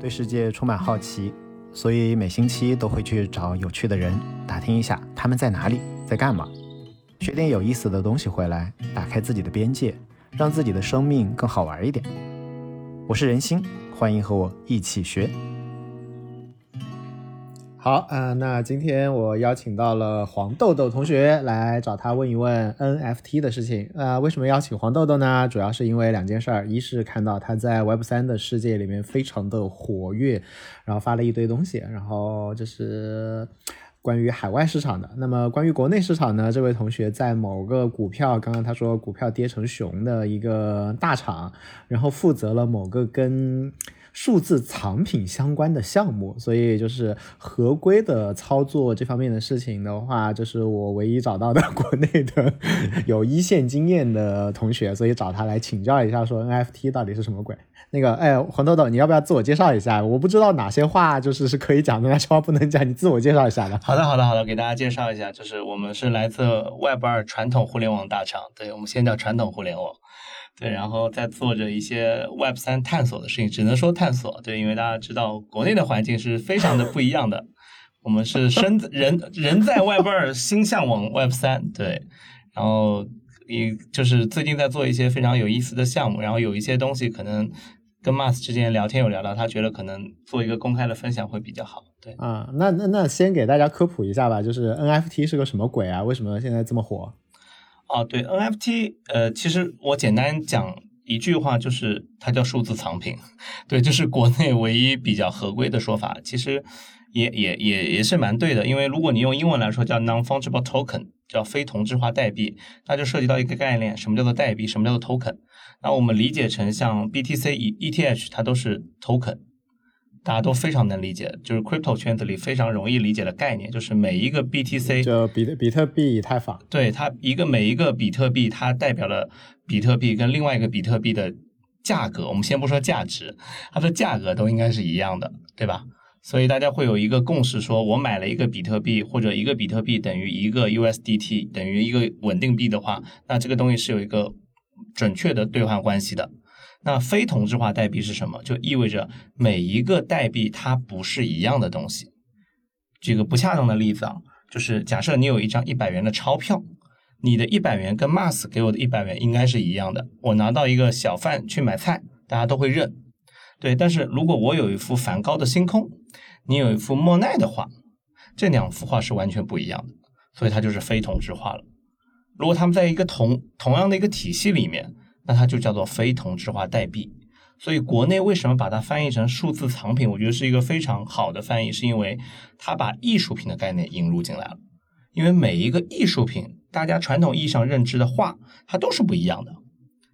对世界充满好奇，所以每星期都会去找有趣的人打听一下他们在哪里，在干嘛，学点有意思的东西回来，打开自己的边界，让自己的生命更好玩一点。我是人心，欢迎和我一起学。好啊、那今天我邀请到了黄豆豆同学来找他问一问 NFT 的事情。呃，为什么邀请黄豆豆呢？主要是因为两件事儿，一是看到他在 Web 三的世界里面非常的活跃，然后发了一堆东西，然后就是。关于海外市场的，那么关于国内市场呢？这位同学在某个股票，刚刚他说股票跌成熊的一个大厂，然后负责了某个跟数字藏品相关的项目，所以就是合规的操作这方面的事情的话，这是我唯一找到的国内的 有一线经验的同学，所以找他来请教一下，说 NFT 到底是什么鬼？那个，哎，黄豆豆，你要不要自我介绍一下？我不知道哪些话就是是可以讲的，哪些话不能讲，你自我介绍一下吧。好的，好的，好的，给大家介绍一下，就是我们是来自 Web 二传统互联网大厂，对我们先叫传统互联网，对，然后在做着一些 Web 三探索的事情，只能说探索，对，因为大家知道国内的环境是非常的不一样的，我们是身人人在 Web 二，心向往 Web 三，对，然后也就是最近在做一些非常有意思的项目，然后有一些东西可能。跟 Mas 之间聊天有聊到，他觉得可能做一个公开的分享会比较好。对啊，那那那先给大家科普一下吧，就是 NFT 是个什么鬼啊？为什么现在这么火？哦，对 NFT，呃，其实我简单讲一句话，就是它叫数字藏品，对，这是国内唯一比较合规的说法。其实也也也也是蛮对的，因为如果你用英文来说叫 non-fungible token，叫非同质化代币，那就涉及到一个概念，什么叫做代币，什么叫做 token。那我们理解成像 BTC、ETH，它都是 token，大家都非常能理解，就是 crypto 圈子里非常容易理解的概念，就是每一个 BTC 就比特比特币、以太坊，对它一个每一个比特币，它代表了比特币跟另外一个比特币的价格。我们先不说价值，它的价格都应该是一样的，对吧？所以大家会有一个共识，说我买了一个比特币，或者一个比特币等于一个 USDT，等于一个稳定币的话，那这个东西是有一个准确的兑换关系的。那非同质化代币是什么？就意味着每一个代币它不是一样的东西。举个不恰当的例子啊，就是假设你有一张一百元的钞票，你的一百元跟 Mas 给我的一百元应该是一样的。我拿到一个小贩去买菜，大家都会认。对，但是如果我有一幅梵高的星空，你有一幅莫奈的画，这两幅画是完全不一样的，所以它就是非同质化了。如果他们在一个同同样的一个体系里面，那它就叫做非同质化代币。所以国内为什么把它翻译成数字藏品？我觉得是一个非常好的翻译，是因为它把艺术品的概念引入进来了。因为每一个艺术品，大家传统意义上认知的画，它都是不一样的。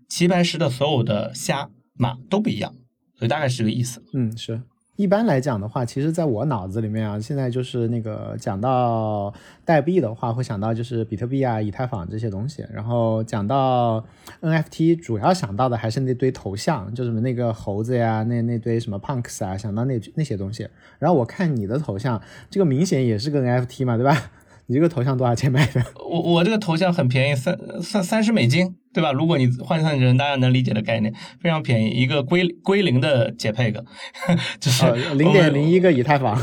齐白石的所有的虾马都不一样，所以大概是这个意思。嗯，是。一般来讲的话，其实在我脑子里面啊，现在就是那个讲到代币的话，会想到就是比特币啊、以太坊这些东西。然后讲到 NFT，主要想到的还是那堆头像，就什么那个猴子呀、那那堆什么 punks 啊，想到那那些东西。然后我看你的头像，这个明显也是个 NFT 嘛，对吧？你这个头像多少钱买的？我我这个头像很便宜，三三三十美金，对吧？如果你换算成大家能理解的概念，非常便宜，一个归归零的 JPEG，就是零点零一个以太坊，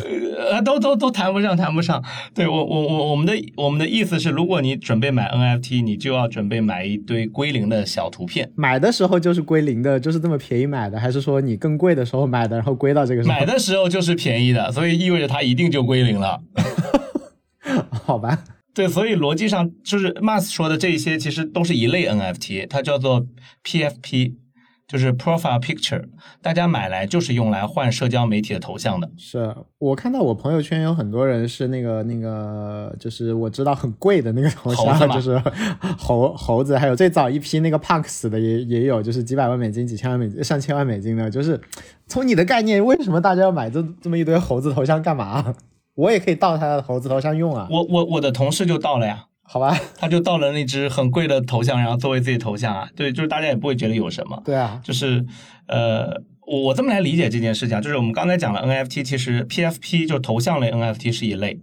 呃，都都都谈不上，谈不上。对我我我我们的我们的意思是，如果你准备买 NFT，你就要准备买一堆归零的小图片。买的时候就是归零的，就是这么便宜买的，还是说你更贵的时候买的，然后归到这个时候？买的时候就是便宜的，所以意味着它一定就归零了。好吧，对，所以逻辑上就是 Mas 说的这一些，其实都是一类 NFT，它叫做 PFP，就是 Profile Picture，大家买来就是用来换社交媒体的头像的。是我看到我朋友圈有很多人是那个那个，就是我知道很贵的那个头像，就是猴猴子，还有最早一批那个 Punks 的也也有，就是几百万美金、几千万美金、上千万美金的，就是从你的概念，为什么大家要买这这么一堆猴子头像干嘛？我也可以盗他的猴子头像用啊！我我我的同事就盗了呀，好吧，他就盗了那只很贵的头像，然后作为自己头像啊。对，就是大家也不会觉得有什么。对啊，就是呃，我我这么来理解这件事情啊，就是我们刚才讲了 NFT，其实 PFP 就头像类 NFT 是一类，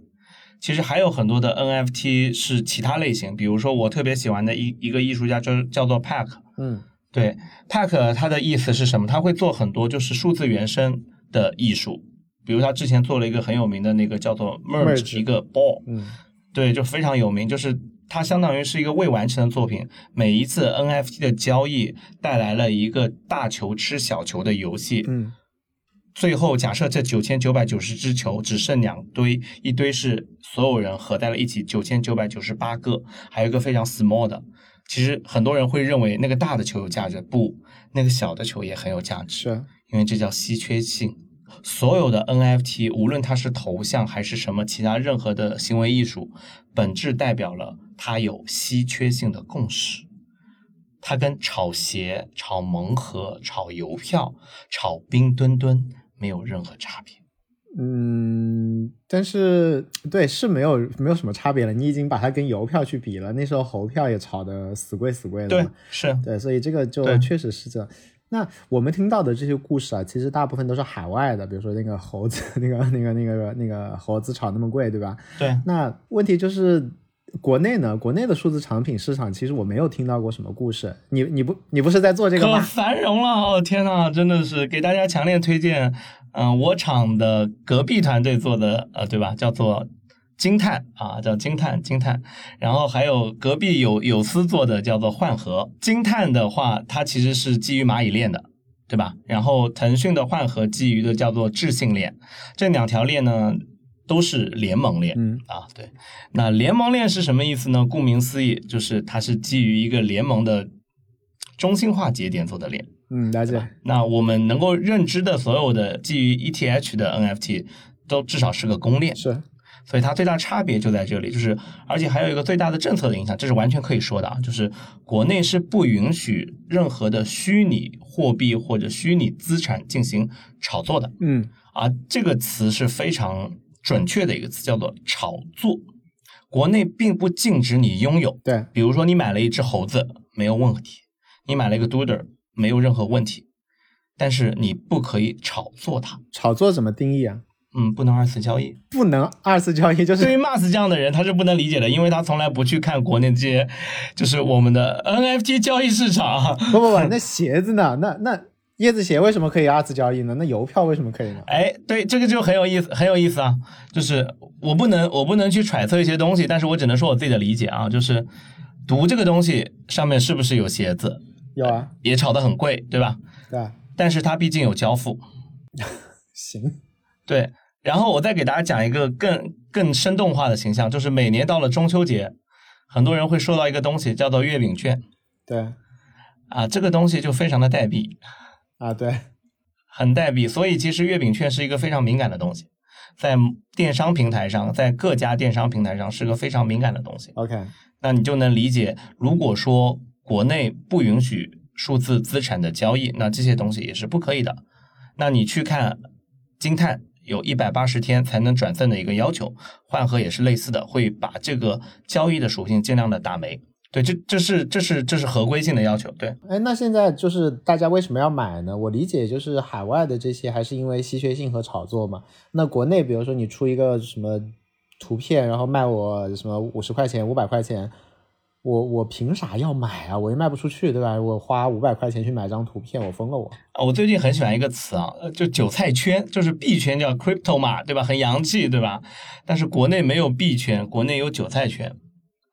其实还有很多的 NFT 是其他类型，比如说我特别喜欢的一一个艺术家，就是叫做 Pack，嗯，对，Pack 它的意思是什么？他会做很多就是数字原生的艺术，比如他之前做了一个很有名的那个叫做 Merge 一个 ball，嗯对，就非常有名，就是它相当于是一个未完成的作品。每一次 NFT 的交易带来了一个大球吃小球的游戏，嗯最后假设这九千九百九十只球只剩两堆，一堆是所有人合在了一起，九千九百九十八个，还有一个非常 small 的。其实很多人会认为那个大的球有价值，不，那个小的球也很有价值。是因为这叫稀缺性。所有的 NFT，无论它是头像还是什么其他任何的行为艺术，本质代表了它有稀缺性的共识。它跟炒鞋、炒盲盒、炒邮票、炒冰墩墩没有任何差别。嗯，但是对是没有没有什么差别了。你已经把它跟邮票去比了，那时候猴票也炒的死贵死贵的对。，是，对，所以这个就确实是这样。那我们听到的这些故事啊，其实大部分都是海外的，比如说那个猴子，那个那个那个那个猴子炒那么贵，对吧？对。那问题就是国内呢，国内的数字产品市场，其实我没有听到过什么故事。你你不你不是在做这个可吗？繁荣了！哦天呐，真的是给大家强烈推荐，嗯、我厂的隔壁团队做的，呃，对吧？叫做惊叹啊，叫惊叹惊叹。然后还有隔壁有有思做的叫做幻核。惊叹的话，它其实是基于蚂蚁链的。对吧？然后腾讯的幻核基于的叫做智信链，这两条链呢都是联盟链。嗯啊，对，那联盟链是什么意思呢？顾名思义，就是它是基于一个联盟的中心化节点做的链。嗯，了解。那我们能够认知的所有的基于 ETH 的 NFT，都至少是个公链，是所以它最大差别就在这里，就是而且还有一个最大的政策的影响，这是完全可以说的啊，就是国内是不允许任何的虚拟货币或者虚拟资产进行炒作的。嗯啊，这个词是非常准确的一个词，叫做炒作。国内并不禁止你拥有，对，比如说你买了一只猴子没有问题，你买了一个 Doodle 没有任何问题，但是你不可以炒作它，炒作怎么定义啊？嗯，不能二次交易。不能二次交易，就是对于 Mars 这样的人，他是不能理解的，因为他从来不去看国内这些，就是我们的 NFT 交易市场。不不不，那鞋子呢？那那椰子鞋为什么可以二次交易呢？那邮票为什么可以呢？哎，对，这个就很有意思，很有意思啊。就是我不能，我不能去揣测一些东西，但是我只能说我自己的理解啊。就是读这个东西上面是不是有鞋子，有啊，也炒得很贵，对吧？对吧？但是它毕竟有交付，行，对。然后我再给大家讲一个更更生动化的形象，就是每年到了中秋节，很多人会收到一个东西叫做月饼券。对。啊，这个东西就非常的代币，啊，对，很代币，所以其实月饼券是一个非常敏感的东西，在电商平台上，在各家电商平台上是个非常敏感的东西。OK，那你就能理解，如果说国内不允许数字资产的交易，那这些东西也是不可以的。那你去看金碳有一百八十天才能转赠的一个要求，换核也是类似的，会把这个交易的属性尽量的打没。对，这这是这是这是合规性的要求。对，哎，那现在就是大家为什么要买呢？我理解就是海外的这些还是因为稀缺性和炒作嘛。那国内比如说你出一个什么图片，然后卖我什么五十块钱、五百块钱，我我凭啥要买啊？我又卖不出去，对吧？我花五百块钱去买张图片，我疯了我。啊，我最近很喜欢一个词啊，就韭菜圈，就是币圈叫 crypto 嘛，对吧？很洋气，对吧？但是国内没有币圈，国内有韭菜圈。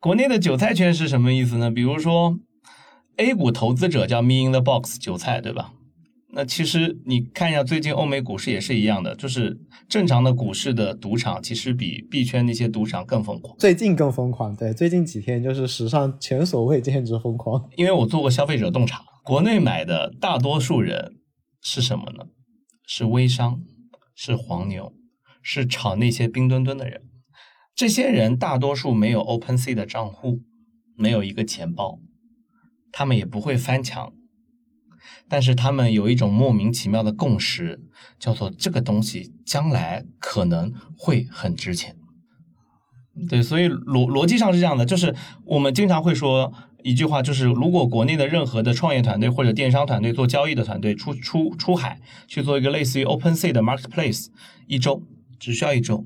国内的韭菜圈是什么意思呢？比如说 A 股投资者叫 me in the box 韭菜，对吧？那其实你看一下最近欧美股市也是一样的，就是正常的股市的赌场其实比币圈那些赌场更疯狂。最近更疯狂，对，最近几天就是史上前所未见之疯狂。因为我做过消费者洞察，国内买的大多数人是什么呢？是微商，是黄牛，是炒那些冰墩墩的人。这些人大多数没有 OpenSea 的账户，没有一个钱包，他们也不会翻墙，但是他们有一种莫名其妙的共识，叫做这个东西将来可能会很值钱。对，所以逻逻辑上是这样的，就是我们经常会说一句话，就是如果国内的任何的创业团队或者电商团队做交易的团队出出出海去做一个类似于 OpenSea 的 Marketplace，一周只需要一周，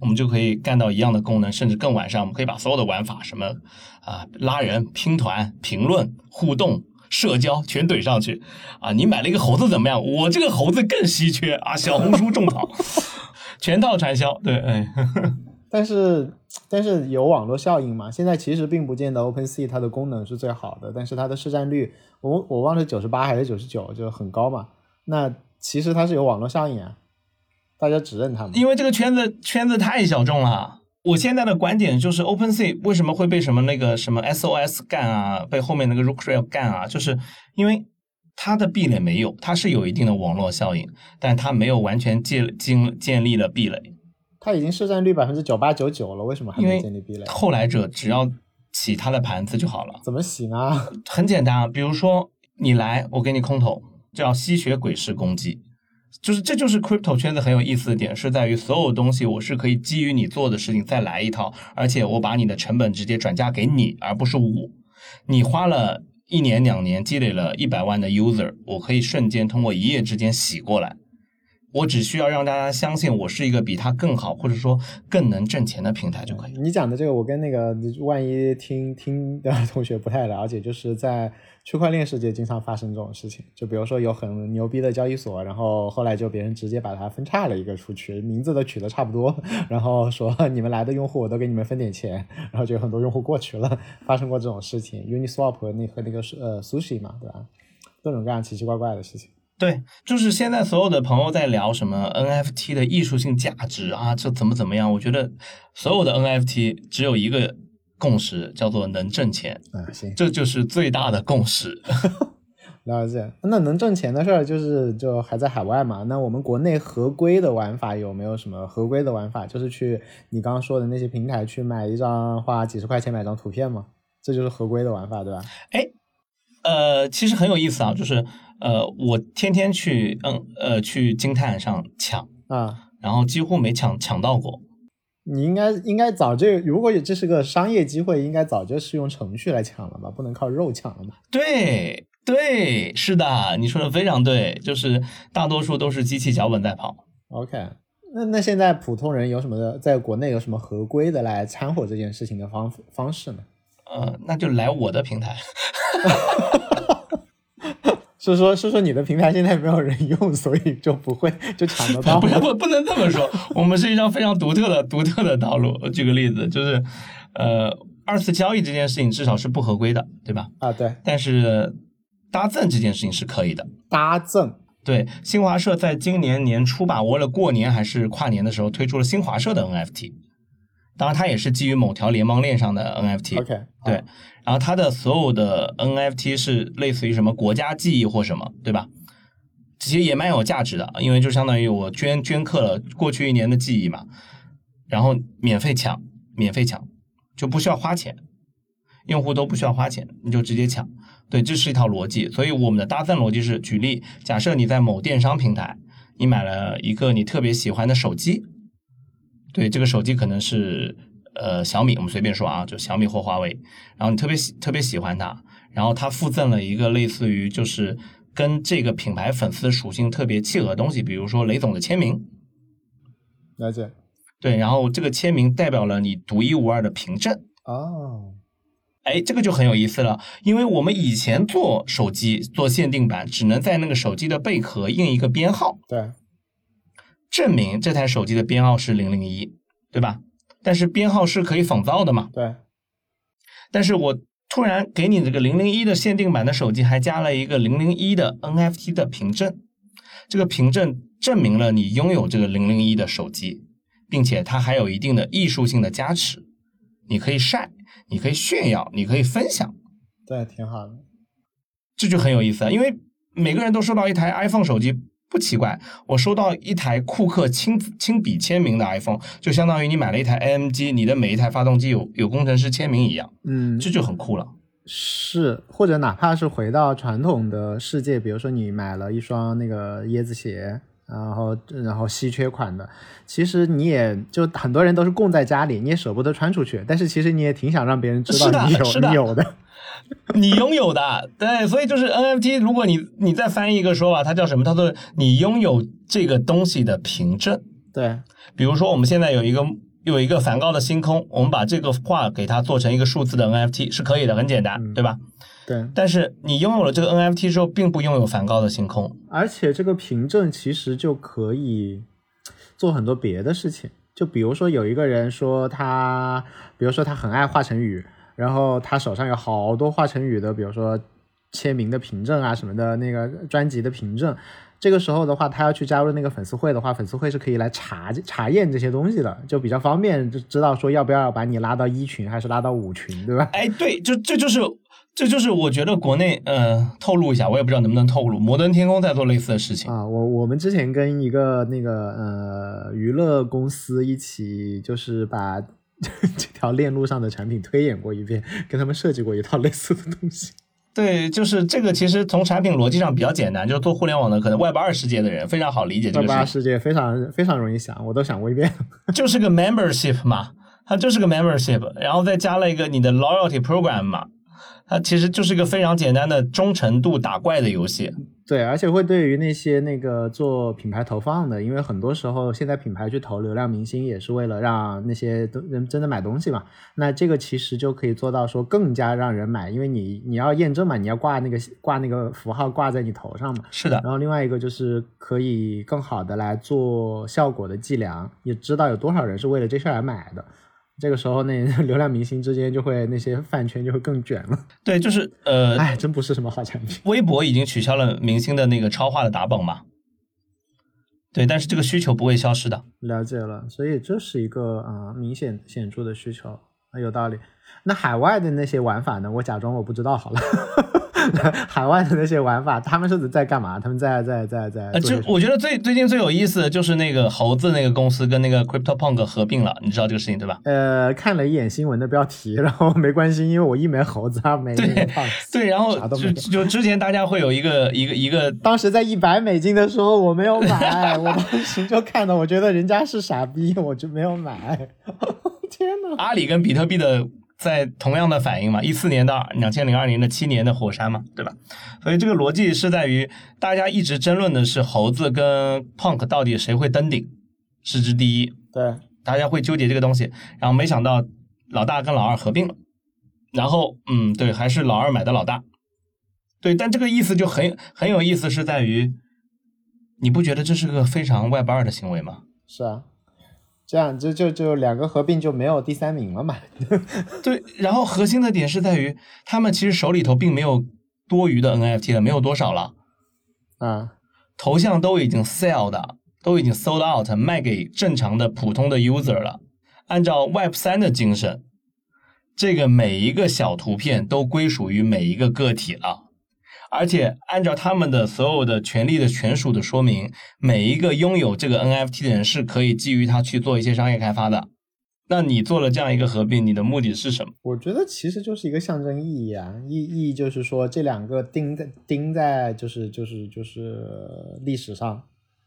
我们就可以干到一样的功能，甚至更完善。我们可以把所有的玩法，什么啊、拉人、拼团、评论、互动，社交全怼上去啊！你买了一个猴子怎么样？我这个猴子更稀缺啊！小红书种草，全套传销。对，哎，但是但是有网络效应嘛？现在其实并不见得 OpenSea 它的功能是最好的，但是它的市占率，我我忘了九十八还是九十九，就很高嘛。那其实它是有网络效应啊，大家只认它嘛。因为这个圈子圈子太小众了。我现在的观点就是，OpenSea 为什么会被什么那个什么 SOS 干啊，被后面那个 Rooktrail 干啊，就是因为它的壁垒没有，它是有一定的网络效应，但它没有完全建建建立了壁垒。它已经市占率百分之九八九九了，为什么还没建立壁垒？后来者只要洗他的盘子就好了。怎么洗呢？很简单啊，比如说你来，我给你空投，叫吸血鬼式攻击。就是这就是 crypto 圈子很有意思的点，是在于所有东西我是可以基于你做的事情再来一套，而且我把你的成本直接转嫁给你，而不是我。你花了一年两年积累了一百万的 user，我可以瞬间通过一夜之间洗过来。我只需要让大家相信我是一个比他更好，或者说更能挣钱的平台就可以。你讲的这个，我跟那个万一听听的 同学不太了解，就是在。区块链世界经常发生这种事情，就比如说有很牛逼的交易所，然后后来就别人直接把它分叉了一个出去，名字都取得差不多，然后说你们来的用户我都给你们分点钱，然后就有很多用户过去了，发生过这种事情。Uniswap 那和那个呃 Sushi 嘛，对吧？各种各样奇奇怪怪的事情。对，就是现在所有的朋友在聊什么 NFT 的艺术性价值啊，这怎么怎么样？我觉得所有的 NFT 只有一个。共识叫做能挣钱啊，行，这就是最大的共识。了解，那能挣钱的事儿就是就还在海外嘛？那我们国内合规的玩法有没有什么合规的玩法？就是去你刚刚说的那些平台去买一张花几十块钱买张图片吗？这就是合规的玩法，对吧？哎，呃，其实很有意思啊，就是呃，我天天去嗯呃去金泰上抢啊，然后几乎没抢抢到过。你应该应该早就，如果这是个商业机会，应该早就是用程序来抢了吧？不能靠肉抢了嘛？对对，是的，你说的非常对，就是大多数都是机器脚本在跑。OK，那那现在普通人有什么在国内有什么合规的来掺和这件事情的方方式呢？呃，那就来我的平台。是说，是说你的平台现在没有人用，所以就不会就抢得到。不不不能这么说，我们是一张非常独特的、独特的道路。举个例子，就是，呃，二次交易这件事情至少是不合规的，对吧？啊，对。但是搭赠这件事情是可以的。搭赠，对。新华社在今年年初吧，为了过年还是跨年的时候，推出了新华社的 NFT。当然，它也是基于某条联盟链上的 NFT。OK，对。然后它的所有的 NFT 是类似于什么国家记忆或什么，对吧？其实也蛮有价值的，因为就相当于我捐捐刻了过去一年的记忆嘛，然后免费抢，免费抢，就不需要花钱，用户都不需要花钱，你就直接抢。对，这是一套逻辑。所以我们的搭赠逻辑是：举例，假设你在某电商平台，你买了一个你特别喜欢的手机，对，这个手机可能是。呃，小米，我们随便说啊，就小米或华为，然后你特别喜特别喜欢它，然后它附赠了一个类似于就是跟这个品牌粉丝属性特别契合的东西，比如说雷总的签名，了解，对，然后这个签名代表了你独一无二的凭证哦，哎，这个就很有意思了，因为我们以前做手机做限定版，只能在那个手机的贝壳印一个编号，对，证明这台手机的编号是零零一，对吧？但是编号是可以仿造的嘛？对。但是我突然给你这个零零一的限定版的手机，还加了一个零零一的 NFT 的凭证，这个凭证证明了你拥有这个零零一的手机，并且它还有一定的艺术性的加持，你可以晒，你可以炫耀，你可以分享。对，挺好的。这就很有意思啊，因为每个人都收到一台 iPhone 手机。不奇怪，我收到一台库克亲亲笔签名的 iPhone，就相当于你买了一台 AMG，你的每一台发动机有有工程师签名一样，嗯，这就很酷了。是，或者哪怕是回到传统的世界，比如说你买了一双那个椰子鞋，然后然后稀缺款的，其实你也就很多人都是供在家里，你也舍不得穿出去，但是其实你也挺想让别人知道你有你有的。你拥有的，对，所以就是 NFT。如果你你再翻译一个说法，它叫什么？它说你拥有这个东西的凭证。对，比如说我们现在有一个有一个梵高的星空，我们把这个画给它做成一个数字的 NFT 是可以的，很简单，对吧？对，但是你拥有了这个 NFT 之后，并不拥有梵高的星空。而且这个凭证其实就可以做很多别的事情，就比如说有一个人说他，比如说他很爱华晨宇，然后他手上有好多华晨宇的，比如说签名的凭证啊什么的，那个专辑的凭证。这个时候的话，他要去加入那个粉丝会的话，粉丝会是可以来查查验这些东西的，就比较方便，就知道说要不要把你拉到一群还是拉到五群，对吧？哎，对，就这 就是这就是我觉得国内呃透露一下，我也不知道能不能透露，摩登天空在做类似的事情。啊，我我们之前跟一个那个呃娱乐公司一起，就是把 这条链路上的产品推演过一遍，跟他们设计过一套类似的东西。对，就是这个，其实从产品逻辑上比较简单，就是做互联网的，可能 Web 二世界的人非常好理解这个 Web 二世界非常非常容易想，我都想过一遍。就是个 membership 嘛，它就是个 membership，然后再加了一个你的 loyalty program 嘛，它其实就是一个非常简单的忠诚度打怪的游戏。对，而且会对于那些那个做品牌投放的，因为很多时候现在品牌去投流量明星也是为了让那些都人真的买东西嘛。那这个其实就可以做到说更加让人买，因为你你要验证嘛，你要挂那个挂那个符号挂在你头上嘛。是的，然后另外一个就是可以更好的来做效果的计量，也知道有多少人是为了这事儿来买的。这个时候，那 流量明星之间就会那些饭圈就会更卷了。对，就是呃，哎，真不是什么好产品。微博已经取消了明星的那个超话的打榜嘛。对，但是这个需求不会消失的。了解了，所以这是一个啊、呃明显显著的需求，啊有道理。那海外的那些玩法呢？我假装我不知道好了。海外的那些玩法，他们是在干嘛？他们在在在在呃，就我觉得最最近最有意思的就是那个猴子那个公司跟那个 CryptoPunk 合并了，你知道这个事情对吧？呃，看了一眼新闻的标题，然后没关系，因为我一枚猴子，二没那个胖子。对，然后就就之前大家会有一个一个一个当时在一百美金的时候，我没有买，我当时就看到，我觉得人家是傻逼，我就没有买。天呐！阿里跟比特币的在同样的反应嘛，一四年到两千零二年的七年的火山嘛，对吧？所以这个逻辑是在于大家一直争论的是猴子跟 Punk 到底谁会登顶，市值第一，对，大家会纠结这个东西，然后没想到老大跟老二合并了，然后嗯，对，还是老二买的老大，对，但这个意思就很很有意思，是在于你不觉得这是个非常 Web 二的行为吗？是啊，这样就就就两个合并就没有第三名了嘛。对，然后核心的点是在于他们其实手里头并没有多余的 NFT 了，没有多少了，啊，头像都已经 sell 的，都已经 sold out，卖给正常的普通的 user 了。按照 Web 三的精神，这个每一个小图片都归属于每一个个体了。而且按照他们的所有的权利的权属的说明，每一个拥有这个 NFT 的人是可以基于它去做一些商业开发的。那你做了这样一个合并，你的目的是什么？我觉得其实就是一个象征意义啊，意意义就是说这两个钉在钉在就是就是就是历史上，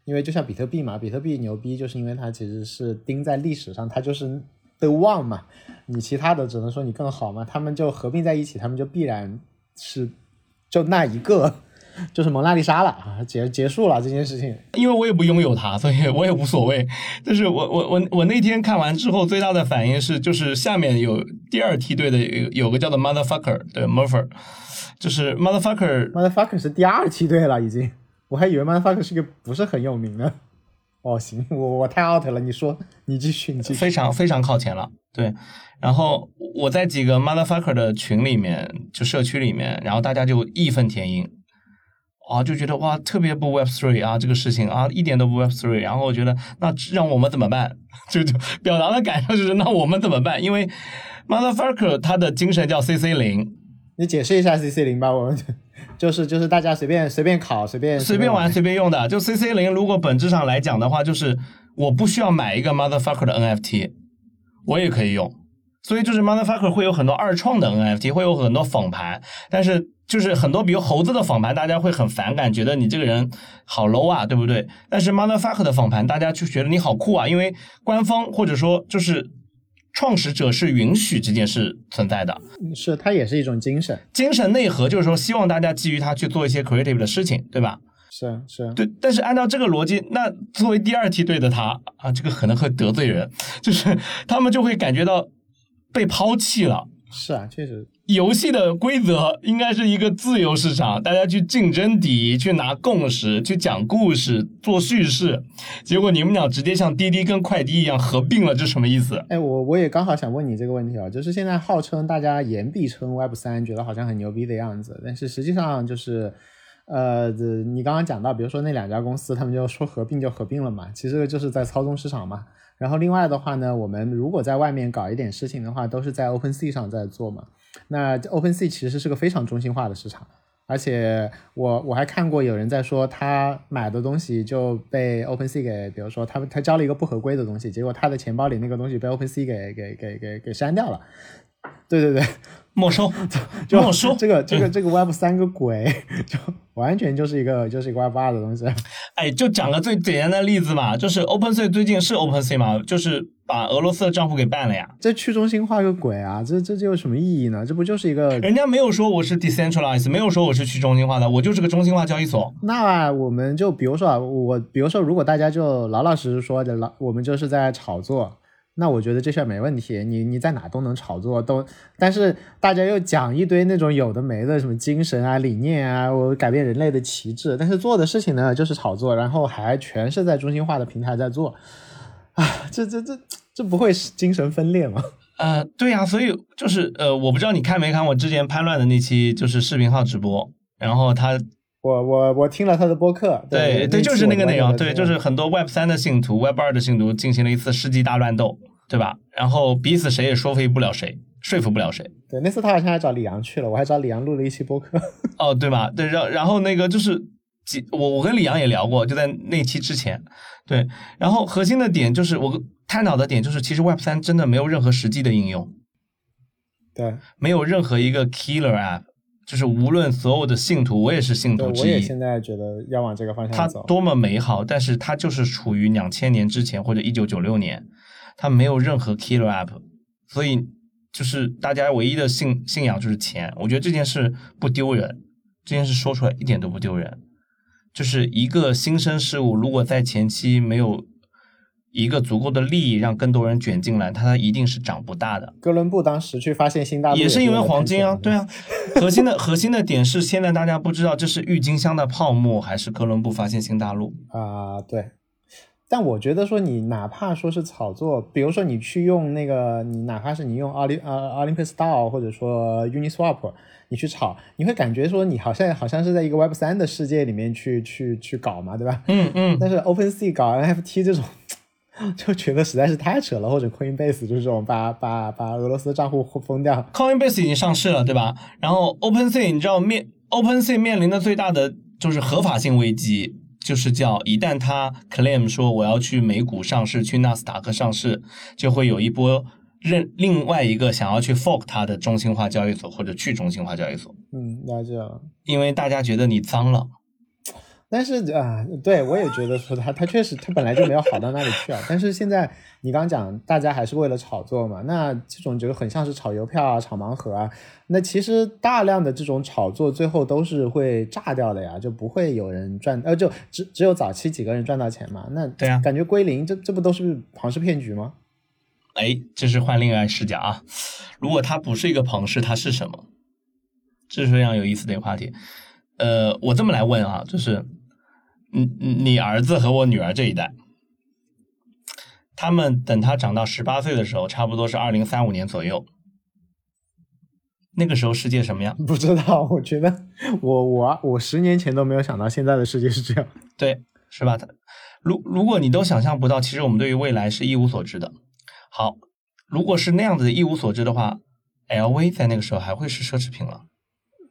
因为就像比特币嘛，比特币牛逼就是因为它其实是钉在历史上，它就是 the one 嘛，你其他的只能说你更好嘛，他们就合并在一起，他们就必然是就那一个就是蒙娜丽莎了啊，结结束了这件事情。因为我也不拥有它，所以我也无所谓。就是我我我我那天看完之后，最大的反应是，就是下面有第二梯队的有有个叫做 motherfucker 对 murfer，就是 motherfucker Motherfucker 是第二梯队了，已经，我还以为 Motherfucker 是个不是很有名的。哦，行，我我太 out 了，你说，你继续，你继续。非常非常靠前了。对，然后我在几个 motherfucker 的群里面，就社区里面，然后大家就义愤填膺。啊，就觉得哇，特别不 Web Three 啊，这个事情啊，一点都不 Web Three。然后我觉得，那让我们怎么办？就就表达的感受就是，那我们怎么办？因为 motherfucker 他的精神叫 CC 零，你解释一下 CC 零吧，我们就是就是大家随便随便考随便随便玩随便用的。就 CC 零，如果本质上来讲的话，就是我不需要买一个 motherfucker 的 NFT，我也可以用。所以就是 motherfucker 会有很多二创的 NFT，会有很多仿盘，但是就是很多比如猴子的仿盘，大家会很反感，觉得你这个人好 low 啊，对不对？但是 motherfucker 的仿盘，大家就觉得你好酷啊，因为官方或者说就是创始者是允许这件事存在的。是它也是一种精神，精神内核就是说，希望大家基于它去做一些 creative 的事情，对吧？是是，对，但是按照这个逻辑，那作为第二梯队的他啊，这个可能会得罪人，就是他们就会感觉到被抛弃了，是啊，确实。游戏的规则应该是一个自由市场，大家去竞争底，去拿共识，去讲故事，做叙事。结果你们俩直接像滴滴跟快滴一样合并了，这什么意思？哎，我我也刚好想问你这个问题啊，就是现在号称大家言必称 Web 三，觉得好像很牛逼的样子，但是实际上就是，呃，你刚刚讲到，比如说那两家公司，他们就说合并就合并了嘛，其实就是在操纵市场嘛。然后另外的话呢，我们如果在外面搞一点事情的话，都是在 OpenSea 上在做嘛。那 OpenSea 其实是个非常中心化的市场，而且我我还看过有人在说，他买的东西就被 OpenSea 给，比如说他他交了一个不合规的东西，结果他的钱包里那个东西被 OpenSea 给给给给给删掉了。对对对，没收，就没收。这个这个这个 Web 三个鬼，就完全就是一个就是一个 Web 二的东西。哎，就讲个最简单的例子嘛，就是 OpenSea 最近是 OpenSea 嘛，就是把俄罗斯的账户给办了呀。这去中心化个鬼啊！这这这有什么意义呢？这不就是一个人家没有说我是 decentralized，没有说我是去中心化的，我就是个中心化交易所。那我们就比如说啊，我比如说，如果大家就老老实实说的，老我们就是在炒作。那我觉得这事儿没问题，你你在哪都能炒作，都，但是大家又讲一堆那种有的没的什么精神啊、理念啊，我改变人类的旗帜，但是做的事情呢就是炒作，然后还全是在中心化的平台在做，啊，这这这这不会是精神分裂吗？呃，对呀、所以就是呃，我不知道你看没看我之前叛乱的那期就是视频号直播，然后他我我我听了他的播客，对对，就是那个内容，对，就是很多 Web 三的信徒、Web 二的信徒进行了一次世纪大乱斗，对吧？然后彼此谁也说服不了谁，说服不了谁。对那次他好像还找李阳去了，我还找李阳录了一期播客。哦，对吧？对，然然后那个就是几，我我跟李阳也聊过，就在那期之前，对。然后核心的点就是我探讨的点就是，其实 Web 三真的没有任何实际的应用，对，没有任何一个 killer app，就是无论所有的信徒，我也是信，徒之一，我也现在觉得要往这个方向走。多么美好，但是它就是处于两千年之前或者一九九六年，它没有任何 killer app，所以就是大家唯一的信信仰就是钱。我觉得这件事不丢人，这件事说出来一点都不丢人。就是一个新生事物，如果在前期没有一个足够的利益让更多人卷进来，它一定是长不大的。哥伦布当时去发现新大陆也是因为黄金啊，对啊。核心的核心的点是，现在大家不知道这是郁金香的泡沫，还是哥伦布发现新大陆。啊、对。但我觉得说你哪怕说是炒作，比如说你去用那个，你哪怕是你用奥林呃 Olympus DAO 或者说 Uniswap，你去炒，你会感觉说你好像好像是在一个 Web 三的世界里面去去去搞嘛，对吧？嗯嗯，但是 OpenSea 搞 NFT 这种，就觉得实在是太扯了，或者 Coinbase 就是这种把把把俄罗斯账户封掉，Coinbase 已经上市了，对吧？然后 OpenSea 你知道面 OpenSea 面临的最大的就是合法性危机，就是叫一旦他 claim 说我要去美股上市，去纳斯达克上市，就会有一波认另外一个想要去 fork 它的中心化交易所或者去中心化交易所，嗯，了解了。因为大家觉得你脏了。但是啊，对我也觉得说他他确实他本来就没有好到哪里去啊。但是现在你刚刚讲，大家还是为了炒作嘛，那这种就很像是炒邮票啊、炒盲盒啊。那其实大量的这种炒作最后都是会炸掉的呀，就不会有人赚，呃，就只只有早期几个人赚到钱嘛。那对啊感觉归零，这这不都是庞氏骗局吗？哎，这是换另外视角啊！如果它不是一个庞氏，它是什么？这是非常有意思的一个话题。呃，我这么来问啊，就是，你你儿子和我女儿这一代，他们等他长到十八岁的时候，差不多是二零三五年左右。那个时候世界什么样？不知道，我觉得我我我十年前都没有想到现在的世界是这样。对，是吧？他如如果你都想象不到，其实我们对于未来是一无所知的。好，如果是那样子的一无所知的话，LV 在那个时候还会是奢侈品了。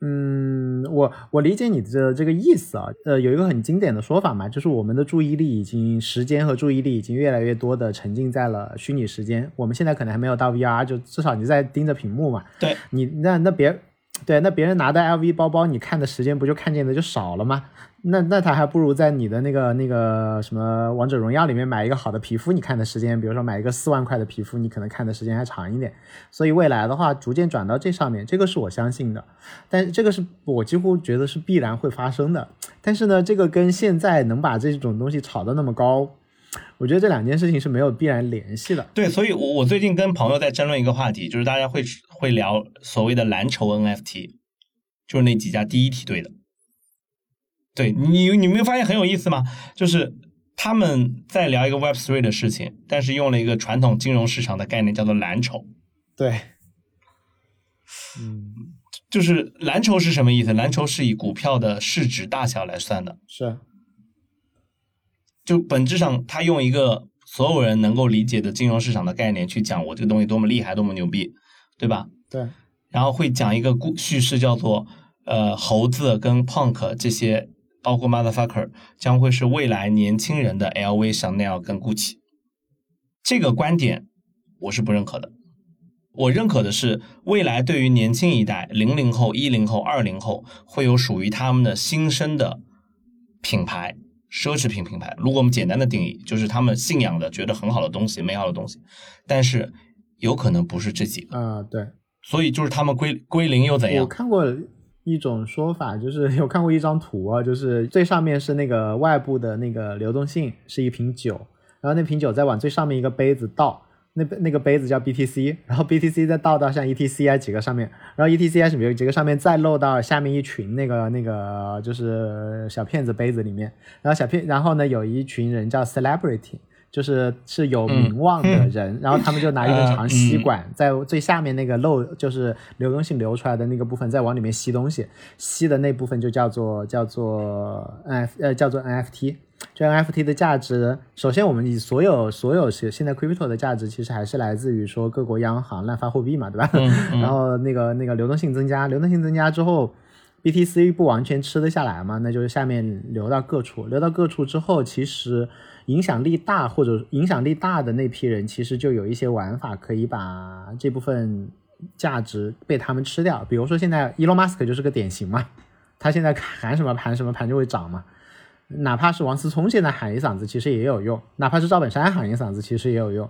嗯，我我理解你的这个意思啊，呃，有一个很经典的说法嘛，就是我们的注意力已经时间和注意力已经越来越多的沉浸在了虚拟时间。我们现在可能还没有到 VR，就至少你在盯着屏幕嘛。对，你那那别对，那别人拿的 LV 包包，你看的时间不就看见的就少了吗？那那他还不如在你的那个那个什么王者荣耀里面买一个好的皮肤，你看的时间，比如说买一个四万块的皮肤，你可能看的时间还长一点。所以未来的话，逐渐转到这上面，这个是我相信的。但这个是我几乎觉得是必然会发生的。但是呢，这个跟现在能把这种东西炒得那么高，我觉得这两件事情是没有必然联系的。对，所以我我最近跟朋友在争论一个话题，就是大家会会聊所谓的蓝筹 NFT，就是那几家第一梯队的。对你，你没有发现很有意思吗？就是他们在聊一个 Web Three 的事情，但是用了一个传统金融市场的概念，叫做蓝筹。对，嗯，就是蓝筹是什么意思？蓝筹是以股票的市值大小来算的，是，就本质上，他用一个所有人能够理解的金融市场的概念去讲我这个东西多么厉害，多么牛逼，对吧？对，然后会讲一个故叙事，叫做呃猴子跟 Punk 这些，包括 Motherfucker 将会是未来年轻人的 LV、Chanel 跟 Gucci。这个观点我是不认可的。我认可的是，未来对于年轻一代，零零后、一零后、二零后，会有属于他们的新生的品牌，奢侈品品牌。如果我们简单的定义，就是他们信仰的、觉得很好的东西、美好的东西，但是有可能不是这几个。啊、对，所以就是他们归归零又怎样我？看过一种说法，就是有看过一张图啊，就是最上面是那个外部的那个流动性是一瓶酒，然后那瓶酒再往最上面一个杯子倒，那杯那个杯子叫 BTC，然后 BTC 再倒到像 ETC 啊几个上面，然后 ETC 啊几个上面再漏到下面一群那个那个就是小骗子杯子里面，然后小骗，然后呢有一群人叫 Celebrity。就是是有名望的人，然后他们就拿一根长吸管，在最下面那个漏，就是流动性流出来的那个部分，再往里面吸东西，吸的那部分就叫做叫做 N 呃叫做 NFT。就 NFT 的价值，首先我们以所有所有是现在 crypto 的价值，其实还是来自于说各国央行滥发货币嘛，对吧？嗯嗯。然后那个那个流动性增加，流动性增加之后，BTC 不完全吃得下来嘛，那就是下面流到各处，流到各处之后，其实影响力大或者影响力大的那批人，其实就有一些玩法可以把这部分价值被他们吃掉。比如说现在 Elon Musk 就是个典型嘛，他现在喊什么盘什么盘就会涨嘛。哪怕是王思聪现在喊一嗓子，其实也有用；哪怕是赵本山喊一嗓子，其实也有用，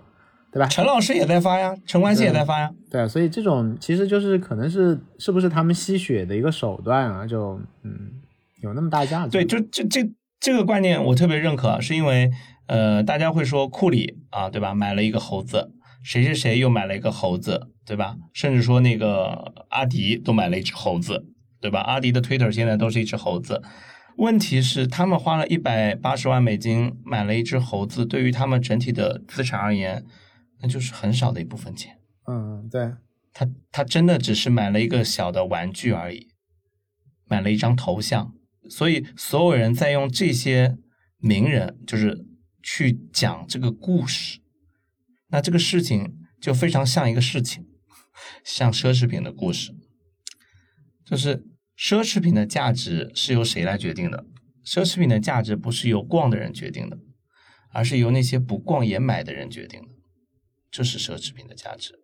对吧？陈老师也在发呀，陈冠希也在发呀。对啊，所以这种其实就是可能是是不是他们吸血的一个手段啊？就嗯，有那么大价值？对，就这这这个观念我特别认可，是因为呃，大家会说库里啊，对吧？买了一个猴子，谁谁谁又买了一个猴子，对吧？甚至说那个阿迪都买了一只猴子，对吧？阿迪的 Twitter 现在都是一只猴子。问题是，他们花了一百八十万美金买了一只猴子，对于他们整体的资产而言，那就是很少的一部分钱。嗯，对，他他真的只是买了一个小的玩具而已，买了一张头像，所以所有人在用这些名人就是去讲这个故事，那这个事情就非常像一个事情，像奢侈品的故事，就是奢侈品的价值是由谁来决定的？奢侈品的价值不是由逛的人决定的，而是由那些不逛也买的人决定的，这是奢侈品的价值。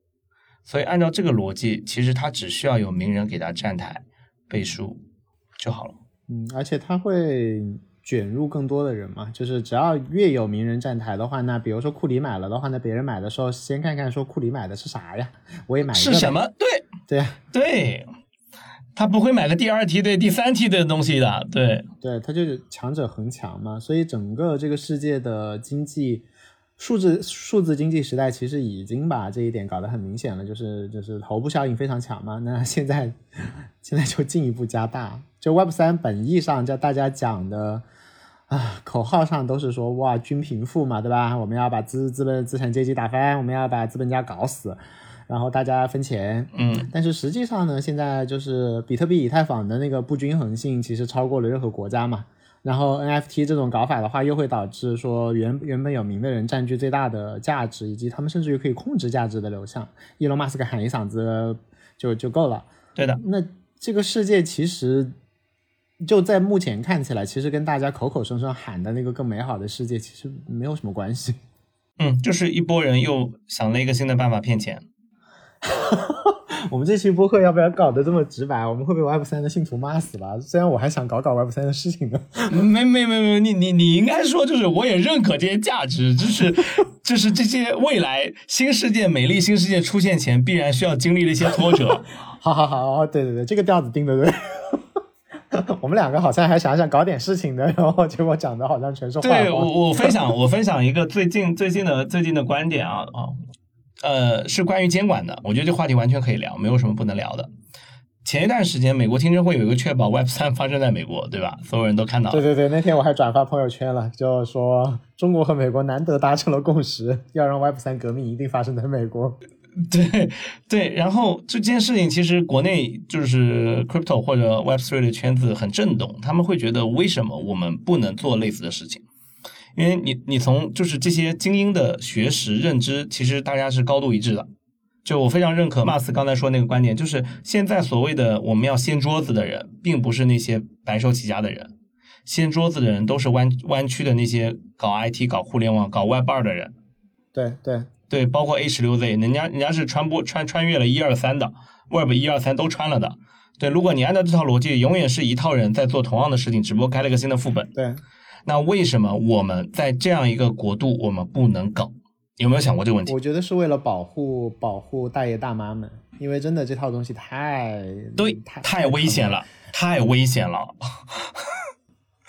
所以按照这个逻辑，其实他只需要有名人给他站台背书就好了。嗯，而且他会卷入更多的人嘛，就是只要越有名人站台的话，那比如说库里买了的话，那别人买的时候先看看说库里买的是啥呀，我也买是什？么？对 对啊，对，他不会买个第二梯队、第三梯队的东西的。对，对，他就是强者恒强嘛，所以整个这个世界的经济。数字数字经济时代其实已经把这一点搞得很明显了，就是就是头部效应非常强嘛。那现在现在就进一步加大，就 Web 三本意上叫大家讲的啊，口号上都是说哇均贫富嘛，对吧？我们要把资资本资产阶级打翻，我们要把资本家搞死，然后大家分钱。嗯，但是实际上呢，现在就是比特币、以太坊的那个不均衡性其实超过了任何国家嘛。然后 NFT 这种搞法的话，又会导致说原原本有名的人占据最大的价值，以及他们甚至于可以控制价值的流向。伊隆马斯克喊一嗓子就就够了。对的，那这个世界其实就在目前看起来，其实跟大家口口声声喊的那个更美好的世界其实没有什么关系。嗯，就是一波人又想了一个新的办法骗钱。我们这期播客要不要搞得这么直白？我们会被 Web 三的信徒骂死吧？虽然我还想搞搞 Web 三的事情呢。没没没没，你你你应该说就是我也认可这些价值，就是就是这些未来新世界美丽新世界出现前必然需要经历的一些挫折。好好好，对对对，这个调子定的对。我们两个好像还想想搞点事情的，然后结果讲的好像全是话。对我，我分享我分享一个最近最近的最近的观点啊啊，呃，是关于监管的。我觉得这话题完全可以聊，没有什么不能聊的。前一段时间，美国听证会有一个确保 Web 三发生在美国，对吧？所有人都看到。对对对，那天我还转发朋友圈了，就说中国和美国难得达成了共识，要让 Web 三革命一定发生在美国。对对，然后这件事情其实国内就是 crypto 或者 Web three 的圈子很震动，他们会觉得为什么我们不能做类似的事情？因为你你从就是这些精英的学识认知，其实大家是高度一致的。就我非常认可马斯刚才说那个观点，就是现在所谓的我们要掀桌子的人，并不是那些白手起家的人，掀桌子的人都是弯弯曲的那些搞 IT、搞互联网、搞 Web 二的人。对对，包括 A 十六 Z，人家人家是穿播穿穿越了一二三的，Web 一二三都穿了的。对，如果你按照这套逻辑，永远是一套人在做同样的事情，只不过开了个新的副本。对，那为什么我们在这样一个国度，我们不能搞？有没有想过这个问题？我觉得是为了保护保护大爷大妈们，因为真的这套东西太对太太危险了，太危险了。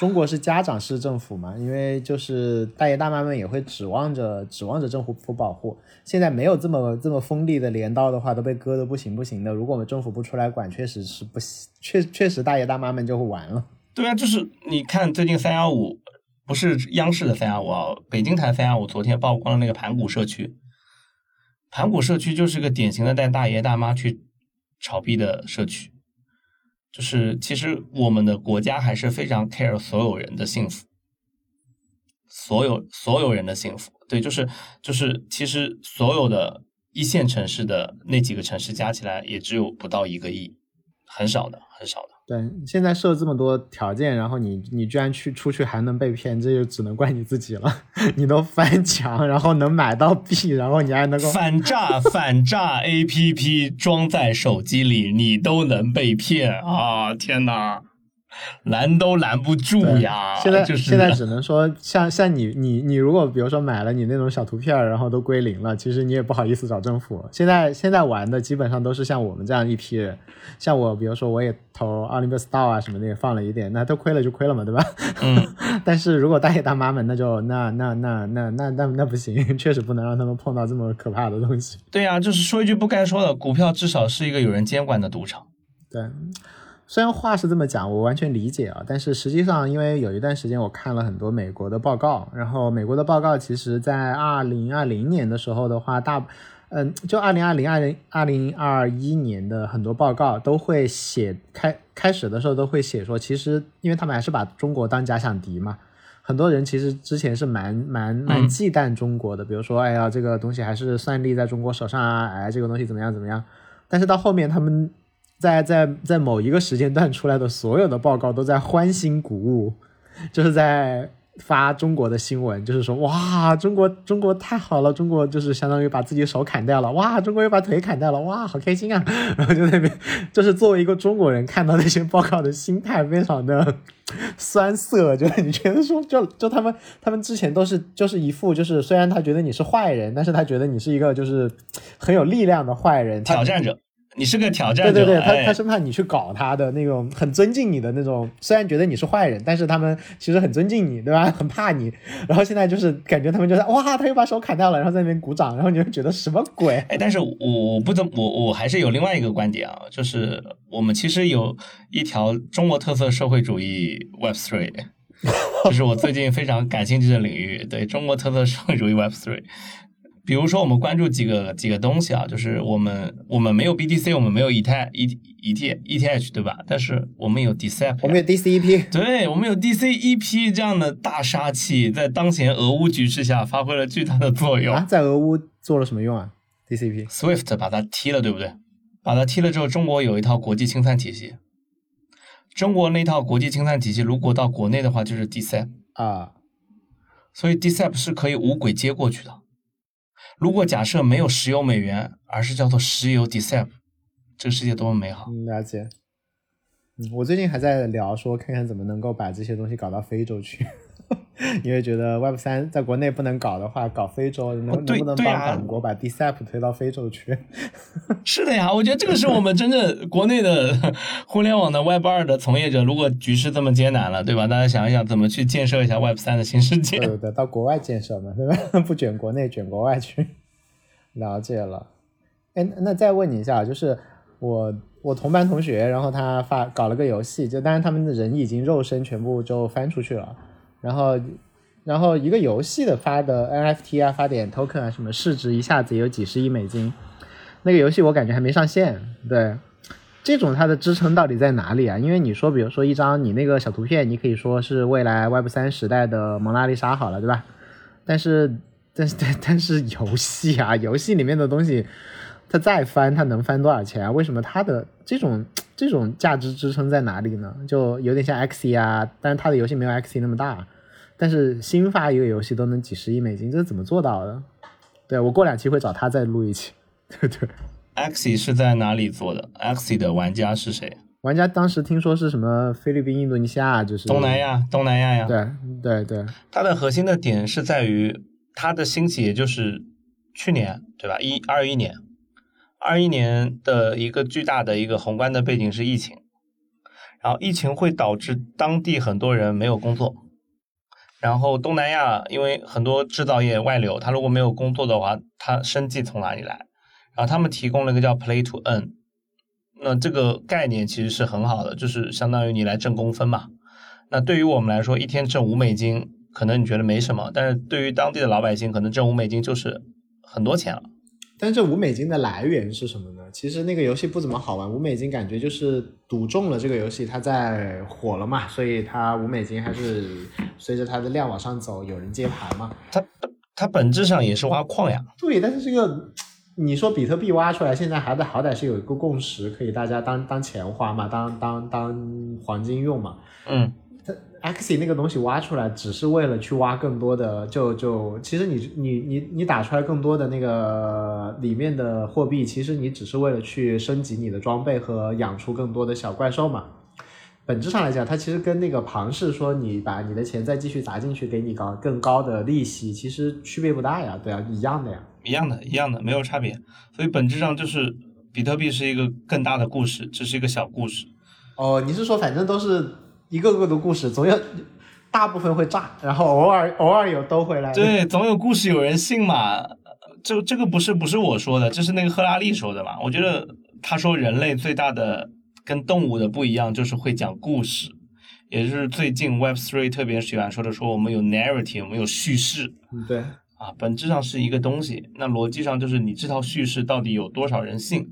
中国是家长式政府嘛，因为就是大爷大妈们也会指望着指望着政府保护。现在没有这么这么锋利的镰刀的话，都被割的不行不行的。如果我们政府不出来管，确实是不行确确实大爷大妈们就会完了。对啊，就是你看最近三幺五。不是央视的三幺五啊，北京台三幺五昨天曝光了那个盘古社区，盘古社区就是个典型的带大爷大妈去炒币的社区，就是其实我们的国家还是非常 care 所有人的幸福，所有所有人的幸福，对，就是就是其实所有的一线城市的那几个城市加起来也只有不到一个亿，很少的，很少的。对，现在设这么多条件，然后你你居然去出去还能被骗，这就只能怪你自己了。你都翻墙，然后能买到币，然后你还能够反诈反诈 A P P 装在手机里，你都能被骗啊！天哪！拦都拦不住呀！现在就是现在只能说，像像你你你，如果比如说买了你那种小图片，然后都归零了，其实你也不好意思找政府。现在现在玩的基本上都是像我们这样一批人，像我，比如说我也投奥林匹斯道啊什么的，也放了一点，那都亏了就亏了嘛，对吧？嗯。但是如果大爷大妈们，那就那那那那那那那不行，确实不能让他们碰到这么可怕的东西。对呀，就是说一句不该说的，股票至少是一个有人监管的赌场。对。虽然话是这么讲，我完全理解啊，但是实际上，因为有一段时间我看了很多美国的报告，然后美国的报告其实在二零二零年的时候的话，大，嗯，就二零二零二零二零二一年的很多报告都会写开开始的时候都会写说，其实因为他们还是把中国当假想敌嘛，很多人其实之前是蛮蛮蛮忌惮中国的，比如说，哎呀，这个东西还是算力在中国手上啊，哎，这个东西怎么样怎么样，但是到后面他们。在在在某一个时间段出来的所有的报告都在欢欣鼓舞，就是在发中国的新闻，就是说哇，中国中国太好了，中国就是相当于把自己手砍掉了，哇，中国又把腿砍掉了，哇，好开心啊！然后就那边就是作为一个中国人看到那些报告的心态非常的酸涩，就是你觉得说，就就他们他们之前都是就是一副就是虽然他觉得你是坏人，但是他觉得你是一个就是很有力量的坏人，挑战者。你是个挑战者，对对对，他他生怕你去搞他的那种，很尊敬你的那种，虽然觉得你是坏人，但是他们其实很尊敬你，对吧？很怕你。然后现在就是感觉他们就是哇，他又把手砍掉了，然后在那边鼓掌，然后你就觉得什么鬼？哎，但是我我不怎我我还是有另外一个观点啊，就是我们其实有一条中国特色社会主义 Web Three，就是我最近非常感兴趣的领域，对中国特色社会主义 Web Three。比如说，我们关注几个几个东西啊，就是我们我们没有 BTC，我们没有以太 E E T E T H，对吧？但是我们有 DCEP，我们有 DCEP，对，我们有 DCEP 这样的大杀器，在当前俄乌局势下发挥了巨大的作用啊！在俄乌做了什么用啊？DCP，SWIFT 把它踢了，对不对？把它踢了之后，中国有一套国际清算体系，中国那套国际清算体系如果到国内的话，就是 DCEP 啊，所以 DCEP 是可以无轨接过去的。如果假设没有石油美元，而是叫做石油 DCEP，这个世界多么美好！了解。嗯，我最近还在聊说，看看怎么能够把这些东西搞到非洲去。因为觉得 Web 三在国内不能搞的话，搞非洲能、哦能不能帮对啊港国把 DCEP 推到非洲去？是的呀，我觉得这个是我们真正国内的 互联网的 Web 二的从业者，如果局势这么艰难了，对吧？大家想一想，怎么去建设一下 Web 三的新世界？对对对，到国外建设嘛，对吧？不卷国内，卷国外去。了解了。哎，那再问你一下，就是我我同班同学，然后他发搞了个游戏，就当然他们的人已经肉身全部就翻出去了，然后然后一个游戏的发的 NFT 啊，发点 token 啊，什么市值一下子有几十亿美金，那个游戏我感觉还没上线，对。这种它的支撑到底在哪里啊？因为你说，比如说一张你那个小图片，你可以说是未来 Web 三时代的蒙娜丽莎好了，对吧？但是，但是，但但是游戏啊，游戏里面的东西，它再翻，它能翻多少钱啊？为什么它的这种这种价值支撑在哪里呢？就有点像 X 啊，但是它的游戏没有 X 那么大，但是新发一个游戏都能几十亿美金，这是怎么做到的？对我过两期会找他再录一期，对 对。Axie 是在哪里做的？Axie 的玩家是谁？玩家当时听说是什么菲律宾、印度尼西亚，就是东南。亚，东南亚呀。对对对，它的核心的点是在于它的兴起，也就是去年，对吧？一二一年，二一年的一个巨大的一个宏观的背景是疫情，然后疫情会导致当地很多人没有工作，然后东南亚因为很多制造业外流，他如果没有工作的话，他生计从哪里来？然后他们提供了一个叫 Play to Earn，那这个概念其实是很好的，就是相当于你来挣工分嘛。那对于我们来说，一天挣五美金，可能你觉得没什么，但是对于当地的老百姓，可能挣五美金就是很多钱了。但这五美金的来源是什么呢？其实那个游戏不怎么好玩，五美金感觉就是赌中了这个游戏它在火了嘛，所以它五美金还是随着它的量往上走，有人接盘嘛。它它本质上也是挖矿呀，对，但是这个你说比特币挖出来，现在还得好歹是有一个共识，可以大家当当钱花嘛，当当当黄金用嘛。嗯，Axie 那个东西挖出来，只是为了去挖更多的，就就其实你你你你打出来更多的那个里面的货币，其实你只是为了去升级你的装备和养出更多的小怪兽嘛。本质上来讲，它其实跟那个庞氏说你把你的钱再继续砸进去，给你搞更高的利息，其实区别不大呀，对啊，一样的呀。一样的，一样的，没有差别。所以本质上就是比特币是一个更大的故事，这是一个小故事。哦，你是说反正都是一个个的故事，总有大部分会炸，然后偶尔偶尔有兜回来。对，总有故事有人信嘛。这这个不是不是我说的，这是那个赫拉利说的嘛。我觉得他说人类最大的跟动物的不一样，就是会讲故事，也就是最近 Web Three 特别喜欢说的，说我们有 narrative，我们有叙事嗯对，啊，本质上是一个东西。那逻辑上就是你这套叙事到底有多少人信？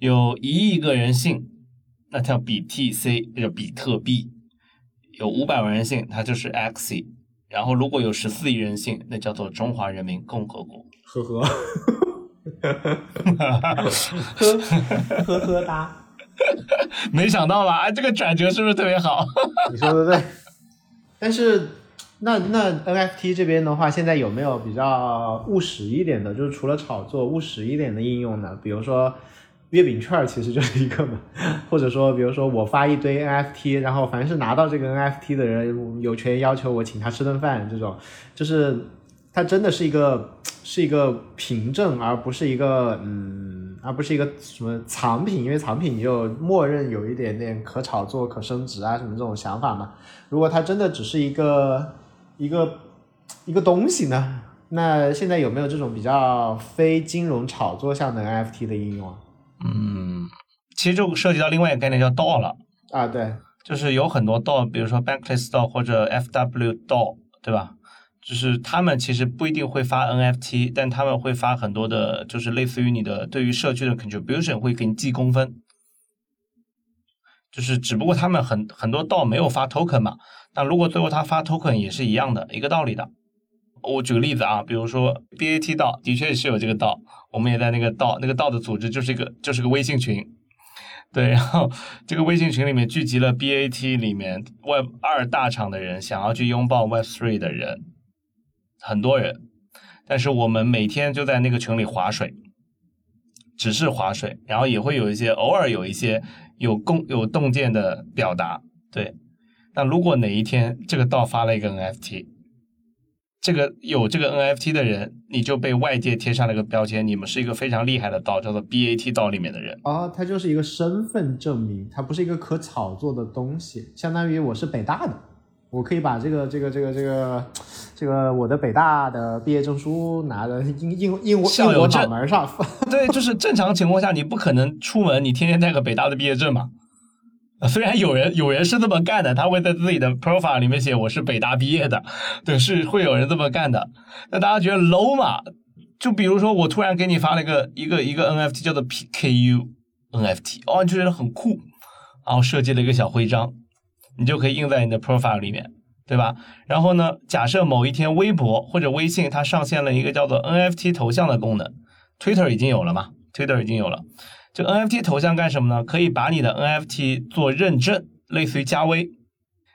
有一亿个人信，那叫 BTC，叫比特币；有五百万人信，它就是 Axie。然后如果有十四亿人信，那叫做中华人民共和国。呵呵，呵呵呵哒，没想到吧？哎，这个转折是不是特别好？你说的对。但是那那 NFT 这边的话，现在有没有比较务实一点的，就是除了炒作务实一点的应用呢？比如说月饼券其实就是一个嘛，或者说比如说我发一堆 NFT，然后凡是拿到这个 NFT 的人有权要求我请他吃顿饭，这种就是它真的是一个是一个凭证，而不是一个嗯，而不是一个什么藏品，因为藏品你就默认有一点点可炒作、可升值啊什么这种想法嘛。如果它真的只是一个一个一个东西呢？那现在有没有这种比较非金融炒作向的 NFT 的应用啊？嗯，其实就涉及到另外一个概念叫 DAO 了，啊，对，就是有很多 DAO，比如说 Bankless DAO 或者 FW DAO，对吧？就是他们其实不一定会发 NFT，但他们会发很多的，就是类似于你的对于社区的 contribution 会给你记公分。就是只不过他们很很多 DAO 没有发 token 嘛，但如果最后他发 token 也是一样的一个道理的。我举个例子啊，比如说 BAT 道的确是有这个道，我们也在那个道，那个道的组织就是一个就是个微信群，对，然后这个微信群里面聚集了 BAT 里面 Web 二大厂的人，想要去拥抱 Web three 的人，很多人，但是我们每天就在那个群里划水，只是划水，然后也会有一些偶尔有一些有共有洞见的表达，对，那如果哪一天这个道发了一个 NFT，这个有这个 NFT 的人，你就被外界贴上了一个标签，你们是一个非常厉害的道，叫做 BAT 道里面的人。哦，它就是一个身份证明，它不是一个可炒作的东西，相当于我是北大的，我可以把这个这个这个这个这个我的北大的毕业证书拿着印印印我印我校友脑门上，对，就是正常情况下，你不可能出门，你天天带个北大的毕业证嘛。虽然有人有人是这么干的，他会在自己的 profile 里面写我是北大毕业的，对，是会有人这么干的。那大家觉得 low 嘛？就比如说我突然给你发了一个一个一个 NFT 叫做 PKU NFT，哦，你就觉得很酷，然后设计了一个小徽章，你就可以印在你的 profile 里面，对吧？然后呢，假设某一天微博或者微信它上线了一个叫做 NFT 头像的功能，Twitter 已经有了嘛？Twitter 已经有了。这 NFT 头像干什么呢？可以把你的 NFT 做认证，类似于加微，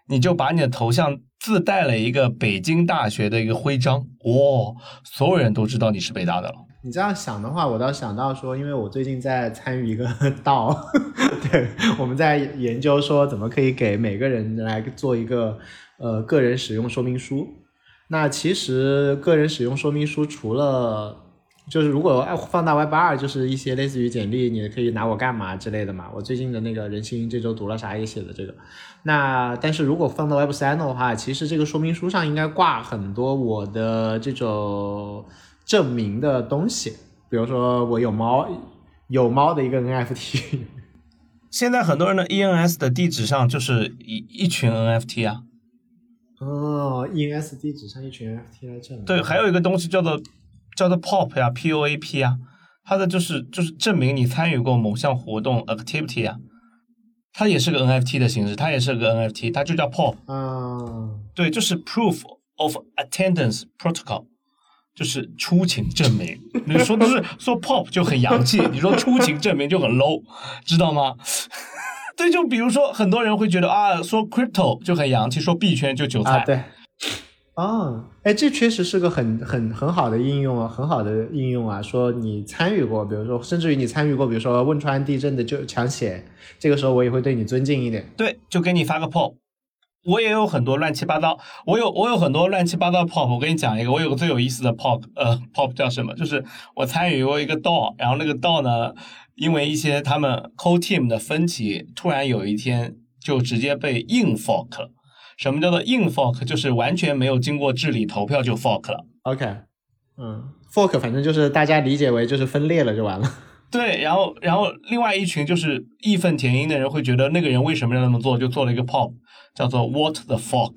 你就把你的头像自带了一个北京大学的一个徽章，哇、所有人都知道你是北大的了。你这样想的话，我倒想到说，因为我最近在参与一个 道，对，我们在研究说怎么可以给每个人来做一个呃个人使用说明书。那其实个人使用说明书除了就是如果放到 Web 二，就是一些类似于简历，你可以拿我干嘛之类的嘛。我最近的那个人心这周读了啥也写的这个。那但是如果放到 Web 三的话，其实这个说明书上应该挂很多我的这种证明的东西，比如说我有猫，有猫的一个 NFT。现在很多人的 ENS 的地址上就是一一群 NFT 啊，哦，ENS 地址上一群 NFT 来证明。对，还有一个东西叫做叫做 POP 呀，POAP 啊，它的就是就是证明你参与过某项活动 activity 啊，它也是个 NFT 的形式，它也是个 NFT，它就叫 POP。嗯，对，就是 proof of attendance protocol，就是出勤证明。你说的是说 pop 就很洋气，你说出勤证明就很 low，知道吗？对，就比如说很多人会觉得啊，说 crypto 就很洋气，说币圈就韭菜。啊，对。哦，哎，这确实是个很很很好的应用啊，很好的应用啊。说你参与过，比如说，甚至于你参与过，比如说汶川地震的就抢险，这个时候我也会对你尊敬一点。对，就给你发个 pop。我也有很多乱七八糟，我有我有很多乱七八糟的 pop。我跟你讲一个，我有个最有意思的 pop，呃，pop 叫什么？就是我参与过一个 DAO，然后那个 DAO 呢，因为一些他们 co team 的分歧，突然有一天就直接被硬 fork 了。什么叫做硬 fork？就是完全没有经过治理投票就 fork 了。OK，嗯，fork 反正就是大家理解为就是分裂了就完了。对，然后然后另外一群就是义愤填膺的人会觉得那个人为什么要那么做，就做了一个 pop，叫做 What the fork。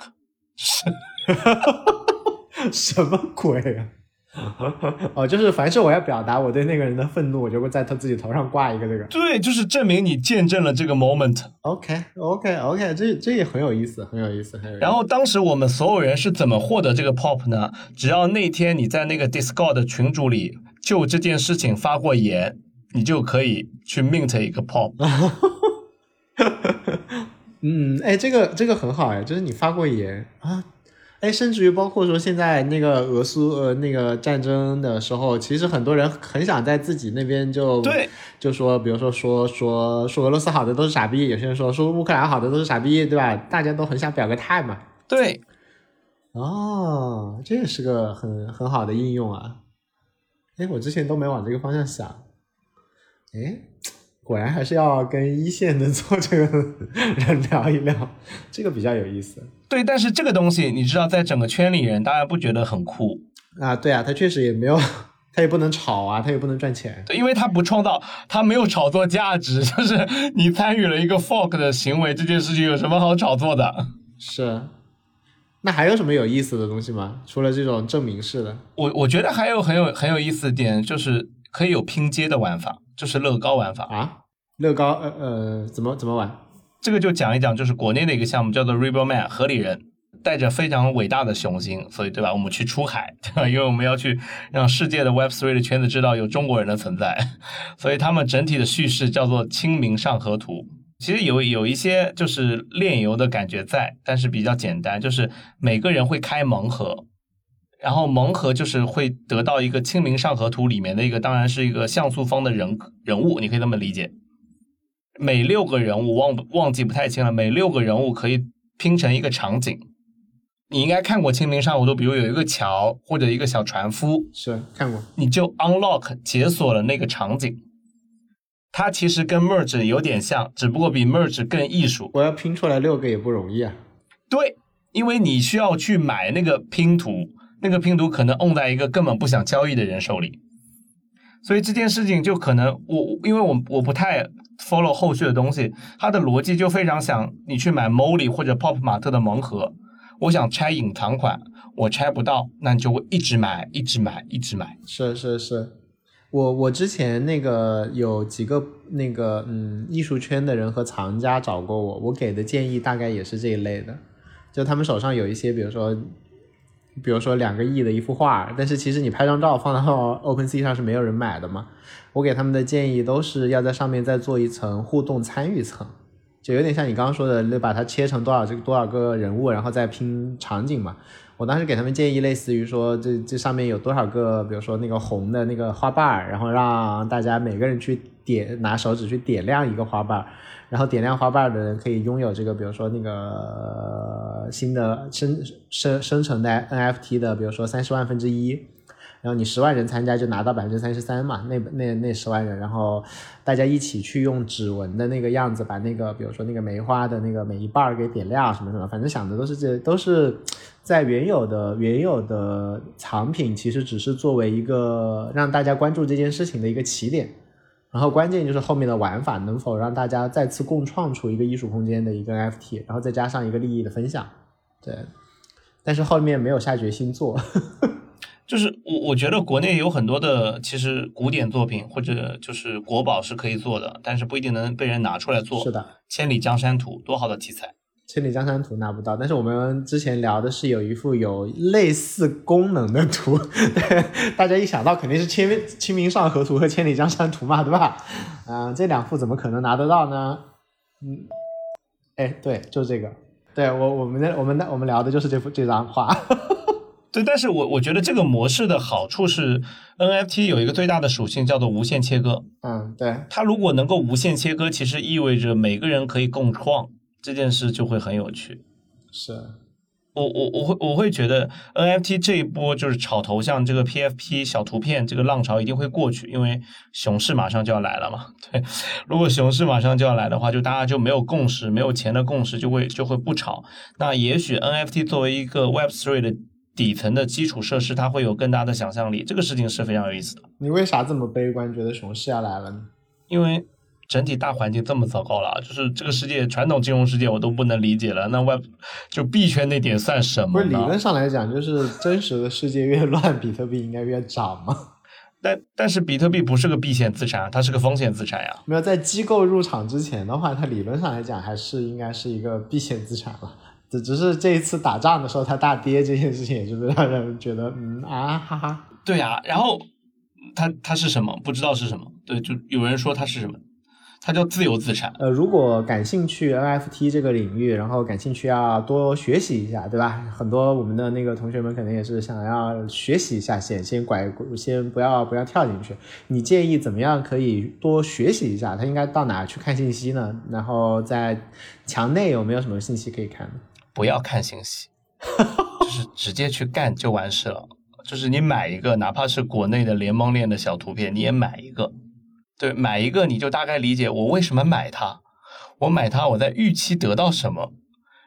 什么鬼啊？哦，就是凡是我要表达我对那个人的愤怒，我就会在他自己头上挂一个这个。对，就是证明你见证了这个 moment。OK OK OK，这这也很有意思，很有意思，很有意思。然后当时我们所有人是怎么获得这个 pop 呢？只要那天你在那个 Discord 的群组里就这件事情发过言，你就可以去 mint 一个 pop。嗯，哎，这个这个很好哎，就是你发过言啊，哎，甚至于包括说现在那个俄苏呃那个战争的时候，其实很多人很想在自己那边就对，就说，比如说说说说俄罗斯好的都是傻逼，有些人说说乌克兰好的都是傻逼，对吧？大家都很想表个态嘛。对，哦，这也是个很很好的应用啊！哎，我之前都没往这个方向想。哎，果然还是要跟一线的做这个 人聊一聊，这个比较有意思对，但是这个东西你知道，在整个圈里人大家不觉得很酷，啊。对啊，他确实也没有，他也不能炒啊，他也不能赚钱。对，因为他不创造，他没有炒作价值，就是你参与了一个 fork 的行为，这件事情有什么好炒作的？是，那还有什么有意思的东西吗？除了这种证明式的？我我觉得还有很有很有意思的点，就是可以有拼接的玩法，就是乐高玩法。啊，乐高，呃呃，怎么怎么玩？这个就讲一讲，就是国内的一个项目叫做 Rebel Man 合理人，带着非常伟大的雄心，所以对吧？我们去出海，对吧？因为我们要去让世界的 Web Three 的圈子知道有中国人的存在，所以他们整体的叙事叫做《清明上河图》。其实有有一些就是炼油的感觉在，但是比较简单，就是每个人会开盲盒，然后盲盒就是会得到一个《清明上河图》里面的一个，当然是一个像素风的人人物，你可以这么理解。每六个人物忘忘记不太清了，每六个人物可以拼成一个场景。你应该看过《清明上河图》，比如有一个桥或者一个小船夫，是看过，你就 unlock 解锁了那个场景。它其实跟 merge 有点像，只不过比 merge 更艺术。我要拼出来六个也不容易啊。对，因为你需要去买那个拼图，那个拼图可能 own 在一个根本不想交易的人手里，所以这件事情就可能我因为我我不太 follow 后续的东西，它的逻辑就非常想你去买 Molly 或者 Pop 马特的盲盒，我想拆隐藏款，我拆不到，那你就会一直买，一直买，一直买。是是是，我我之前那个有几个那个嗯艺术圈的人和藏家找过我，我给的建议大概也是这一类的，就他们手上有一些，比如说。比如说两个亿的一幅画，但是其实你拍张照放到 OpenSea 上是没有人买的嘛。我给他们的建议都是要在上面再做一层互动参与层，就有点像你刚刚说的，那把它切成多少这个多少个人物，然后再拼场景嘛。我当时给他们建议，类似于说这这上面有多少个，比如说那个红的那个花瓣儿，然后让大家每个人去点拿手指去点亮一个花瓣儿。然后点亮花瓣的人可以拥有这个，比如说那个新的生生生成的 NFT 的，比如说三十万分之一，然后你十万人参加就拿到百分之三十三嘛，那那那十万人，然后大家一起去用指纹的那个样子把那个，比如说那个梅花的那个每一瓣儿给点亮什么什么，反正想的都是这都是在原有的原有的藏品，其实只是作为一个让大家关注这件事情的一个起点。然后关键就是后面的玩法能否让大家再次共创出一个艺术空间的一个 NFT，然后再加上一个利益的分享，对。但是后面没有下决心做，就是我我觉得国内有很多的其实古典作品或者就是国宝是可以做的，但是不一定能被人拿出来做。是的，千里江山图多好的题材。千里江山图拿不到，但是我们之前聊的是有一幅有类似功能的图，对，大家一想到肯定是清清明上河图和千里江山图嘛，对吧？啊，这两幅怎么可能拿得到呢？嗯，哎，对，就这个，对我我们的我们的我们聊的就是这幅这张画，对，但是我我觉得这个模式的好处是 NFT 有一个最大的属性叫做无限切割，嗯，对，它如果能够无限切割，其实意味着每个人可以共创。这件事就会很有趣，是，我我我会我会觉得 NFT 这一波就是炒头像这个 PFP 小图片这个浪潮一定会过去，因为熊市马上就要来了嘛。对，如果熊市马上就要来的话，就大家就没有共识，没有钱的共识就会就会不炒。那也许 NFT 作为一个 Web3 的底层的基础设施，它会有更大的想象力。这个事情是非常有意思的。你为啥这么悲观，觉得熊市要来了呢？因为。整体大环境这么糟糕了，就是这个世界传统金融世界我都不能理解了，那 Web 就币圈那点算什么？不是理论上来讲，就是真实的世界越乱，比特币应该越涨吗？但但是比特币不是个避险资产，它是个风险资产呀。没有在机构入场之前的话，它理论上来讲还是应该是一个避险资产了。只只是这一次打仗的时候它大跌这件事情，也是让人觉得嗯啊哈哈。对呀，然后它它是什么？不知道是什么。对，就有人说它是什么。它叫自由资产。呃，如果感兴趣 NFT 这个领域，然后感兴趣要多学习一下，对吧？很多我们的那个同学们可能也是想要学习一下，先先拐，先不要不要跳进去。你建议怎么样可以多学习一下？他应该到哪去看信息呢？然后在墙内有没有什么信息可以看？不要看信息，就是直接去干就完事了。就是你买一个，哪怕是国内的联盟链的小图片，你也买一个。对，买一个你就大概理解我为什么买它，我买它我在预期得到什么，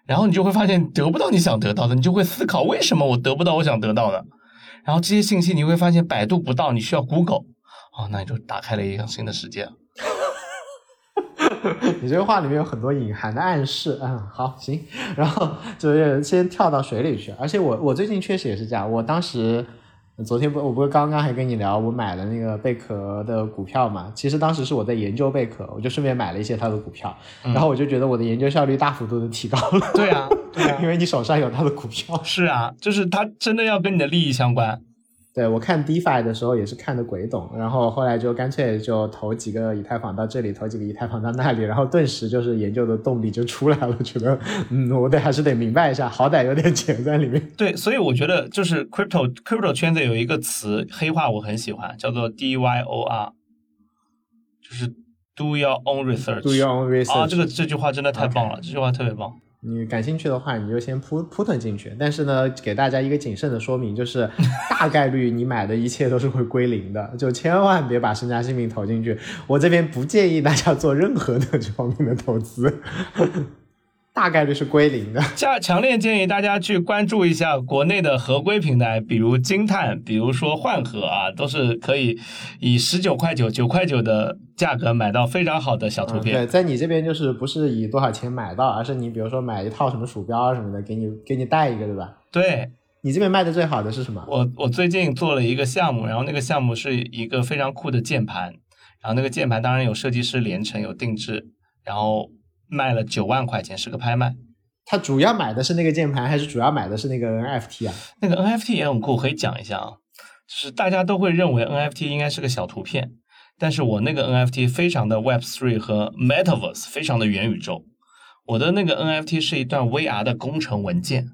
然后你就会发现得不到你想得到的，你就会思考为什么我得不到我想得到的，然后这些信息你会发现百度不到，你需要 Google，哦，那你就打开了一个新的世界。你这个话里面有很多隐含的暗示，嗯，好，行，然后就是先跳到水里去，而且我我最近确实也是这样，我当时。昨天不，我不是刚刚还跟你聊，我买了那个贝壳的股票嘛？其实当时是我在研究贝壳，我就顺便买了一些它的股票，然后我就觉得我的研究效率大幅度的提高了。对啊，对啊，因为你手上有它的股票。是啊，就是它真的要跟你的利益相关。对我看 DeFi 的时候也是看的鬼懂，然后后来就干脆就投几个以太坊到这里，投几个以太坊到那里，然后顿时就是研究的动力就出来了。觉得嗯，我得还是得明白一下，好歹有点钱在里面。对，所以我觉得就是 crypto crypto 圈子有一个词黑话我很喜欢，叫做 DYOR，就是 Do your own research。Do your own research。啊，这个这句话真的太棒了，这句话特别棒。你感兴趣的话，你就先扑扑腾进去。但是呢，给大家一个谨慎的说明，就是 大概率你买的一切都是会归零的，就千万别把身家性命投进去。我这边不建议大家做任何的这方面的投资。大概率是归零的。强强烈建议大家去关注一下国内的合规平台，比如金碳，比如说幻核啊，都是可以以十九块九、九块九的价格买到非常好的小图片。对，在你这边就是不是以多少钱买到，而是你比如说买一套什么鼠标啊什么的，给你给你带一个，对吧？对，你这边卖的最好的是什么？我我最近做了一个项目，然后那个项目是一个非常酷的键盘，然后那个键盘当然有设计师连成，有定制，然后。卖了九万块钱，是个拍卖。他主要买的是那个键盘，还是主要买的是那个 NFT 啊？那个 NFT 也很酷，可以讲一下啊。就是大家都会认为 NFT 应该是个小图片，但是我那个 NFT 非常的 Web3 和 Metaverse，非常的元宇宙。我的那个 NFT 是一段 VR 的工程文件。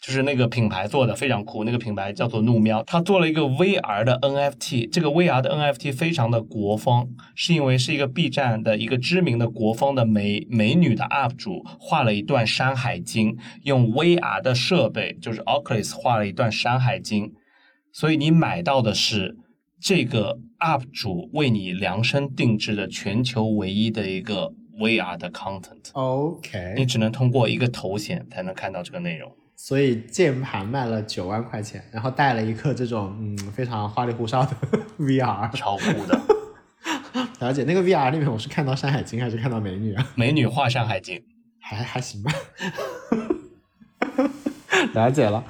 就是那个品牌做的非常酷，那个品牌叫做怒喵，他做了一个 VR 的 NFT，这个 VR 的 NFT 非常的国风，是因为是一个 B 站的一个知名的国风的美美女的 UP 主画了一段《山海经》，用 VR 的设备，就是 Oculus 画了一段《山海经》，所以你买到的是这个 UP 主为你量身定制的全球唯一的一个 VR 的 content。OK，你只能通过一个头显才能看到这个内容。所以键盘卖了九万块钱，然后带了一个这种嗯非常花里胡哨的 VR，超酷的。了解那个 VR 里面，我是看到《山海经》还是看到美女啊？美女画《山海经 》，还还行吧。了解了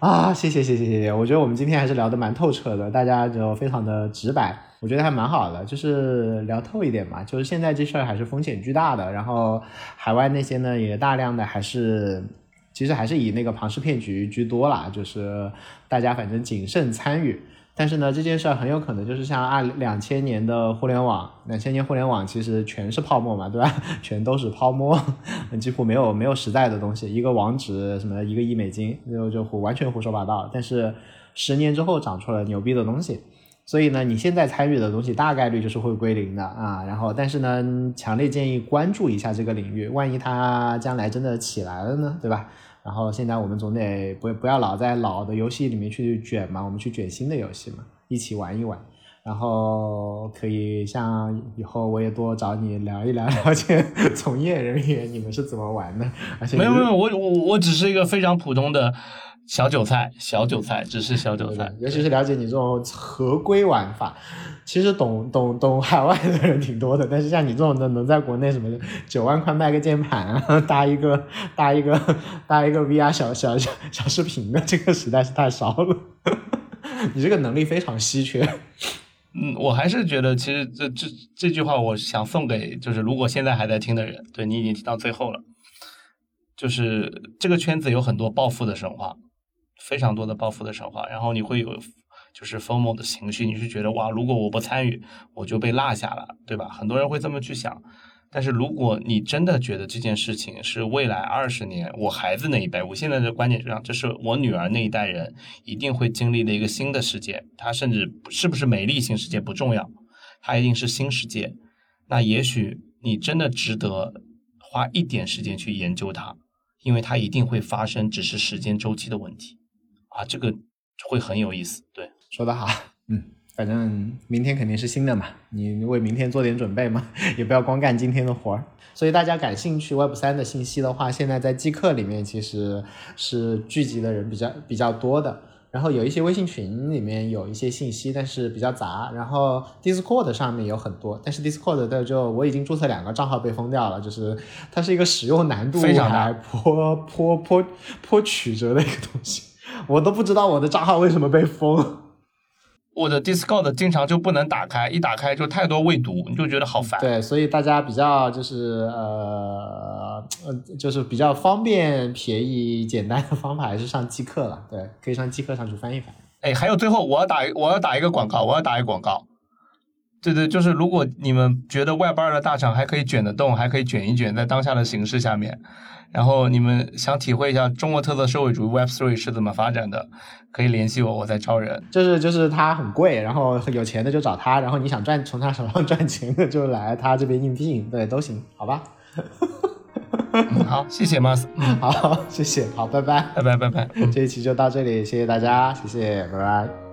啊，谢谢谢谢谢谢。我觉得我们今天还是聊的蛮透彻的，大家就非常的直白，我觉得还蛮好的，就是聊透一点嘛。就是现在这事儿还是风险巨大的，然后海外那些呢也大量的还是。其实还是以那个庞氏骗局居多啦，就是大家反正谨慎参与。但是呢，这件事儿很有可能就是像二两千年的互联网，两千年互联网其实全是泡沫嘛，对吧？全都是泡沫，几乎没有没有实在的东西。一个网址什么一个亿美金，就就胡完全胡说八道。但是十年之后长出了牛逼的东西，所以呢，你现在参与的东西大概率就是会归零的啊。然后，但是呢，强烈建议关注一下这个领域，万一它将来真的起来了呢，对吧？然后现在我们总得不不要老在老的游戏里面去卷嘛，我们去卷新的游戏嘛，一起玩一玩。然后可以像以后我也多找你聊一聊，了解 从业人员你们是怎么玩的。而且没有没有，我我我只是一个非常普通的。小韭菜，小韭菜，只是小韭菜。尤其是了解你这种合规玩法，其实懂懂懂海外的人挺多的。但是像你这种的，能在国内什么九万块卖个键盘啊，搭一个搭一个搭一个 VR 小小小小视频的，这个实在是太少了。你这个能力非常稀缺。嗯，我还是觉得，其实这这这句话，我想送给就是如果现在还在听的人，对你已经听到最后了，就是这个圈子有很多暴富的神话。非常多的暴富的神话，然后你会有就是 FOMO 的情绪，你是觉得哇，如果我不参与，我就被落下了，对吧？很多人会这么去想。但是如果你真的觉得这件事情是未来二十年我孩子那一辈，我现在的观点就这样，这是我女儿那一代人一定会经历的一个新的世界。它甚至是不是美丽新世界不重要，它一定是新世界。那也许你真的值得花一点时间去研究它，因为它一定会发生，只是时间周期的问题。啊，这个会很有意思，对，说得好，嗯，反正明天肯定是新的嘛，你为明天做点准备嘛，也不要光干今天的活儿。所以大家感兴趣 Web 三的信息的话，现在在即刻里面其实是聚集的人比较比较多的。然后有一些微信群里面有一些信息，但是比较杂。然后 Discord 上面有很多，但是 Discord 的就我已经注册两个账号被封掉了，就是它是一个使用难度非常还颇颇颇颇曲折的一个东西。我都不知道我的账号为什么被封，我的 Discord 经常就不能打开，一打开就太多未读，你就觉得好烦。对，所以大家比较就是呃呃，就是比较方便、便宜、简单的方法还是上机课了。对，可以上机课上去翻一翻。哎，还有最后我要打我要打一个广告，我要打一个广告。对对，就是如果你们觉得 Web 二的大厂还可以卷得动，还可以卷一卷，在当下的形势下面。然后你们想体会一下中国特色社会主义 Web Three 是怎么发展的，可以联系我，我在招人。就是就是他很贵，然后有钱的就找他，然后你想赚从他手上 赚钱的就来他这边应聘，对，都行，好吧。嗯好，谢谢 Mas，嗯，好，谢谢，好，拜拜。拜拜拜拜。这一期就到这里，谢谢大家，谢谢，拜拜。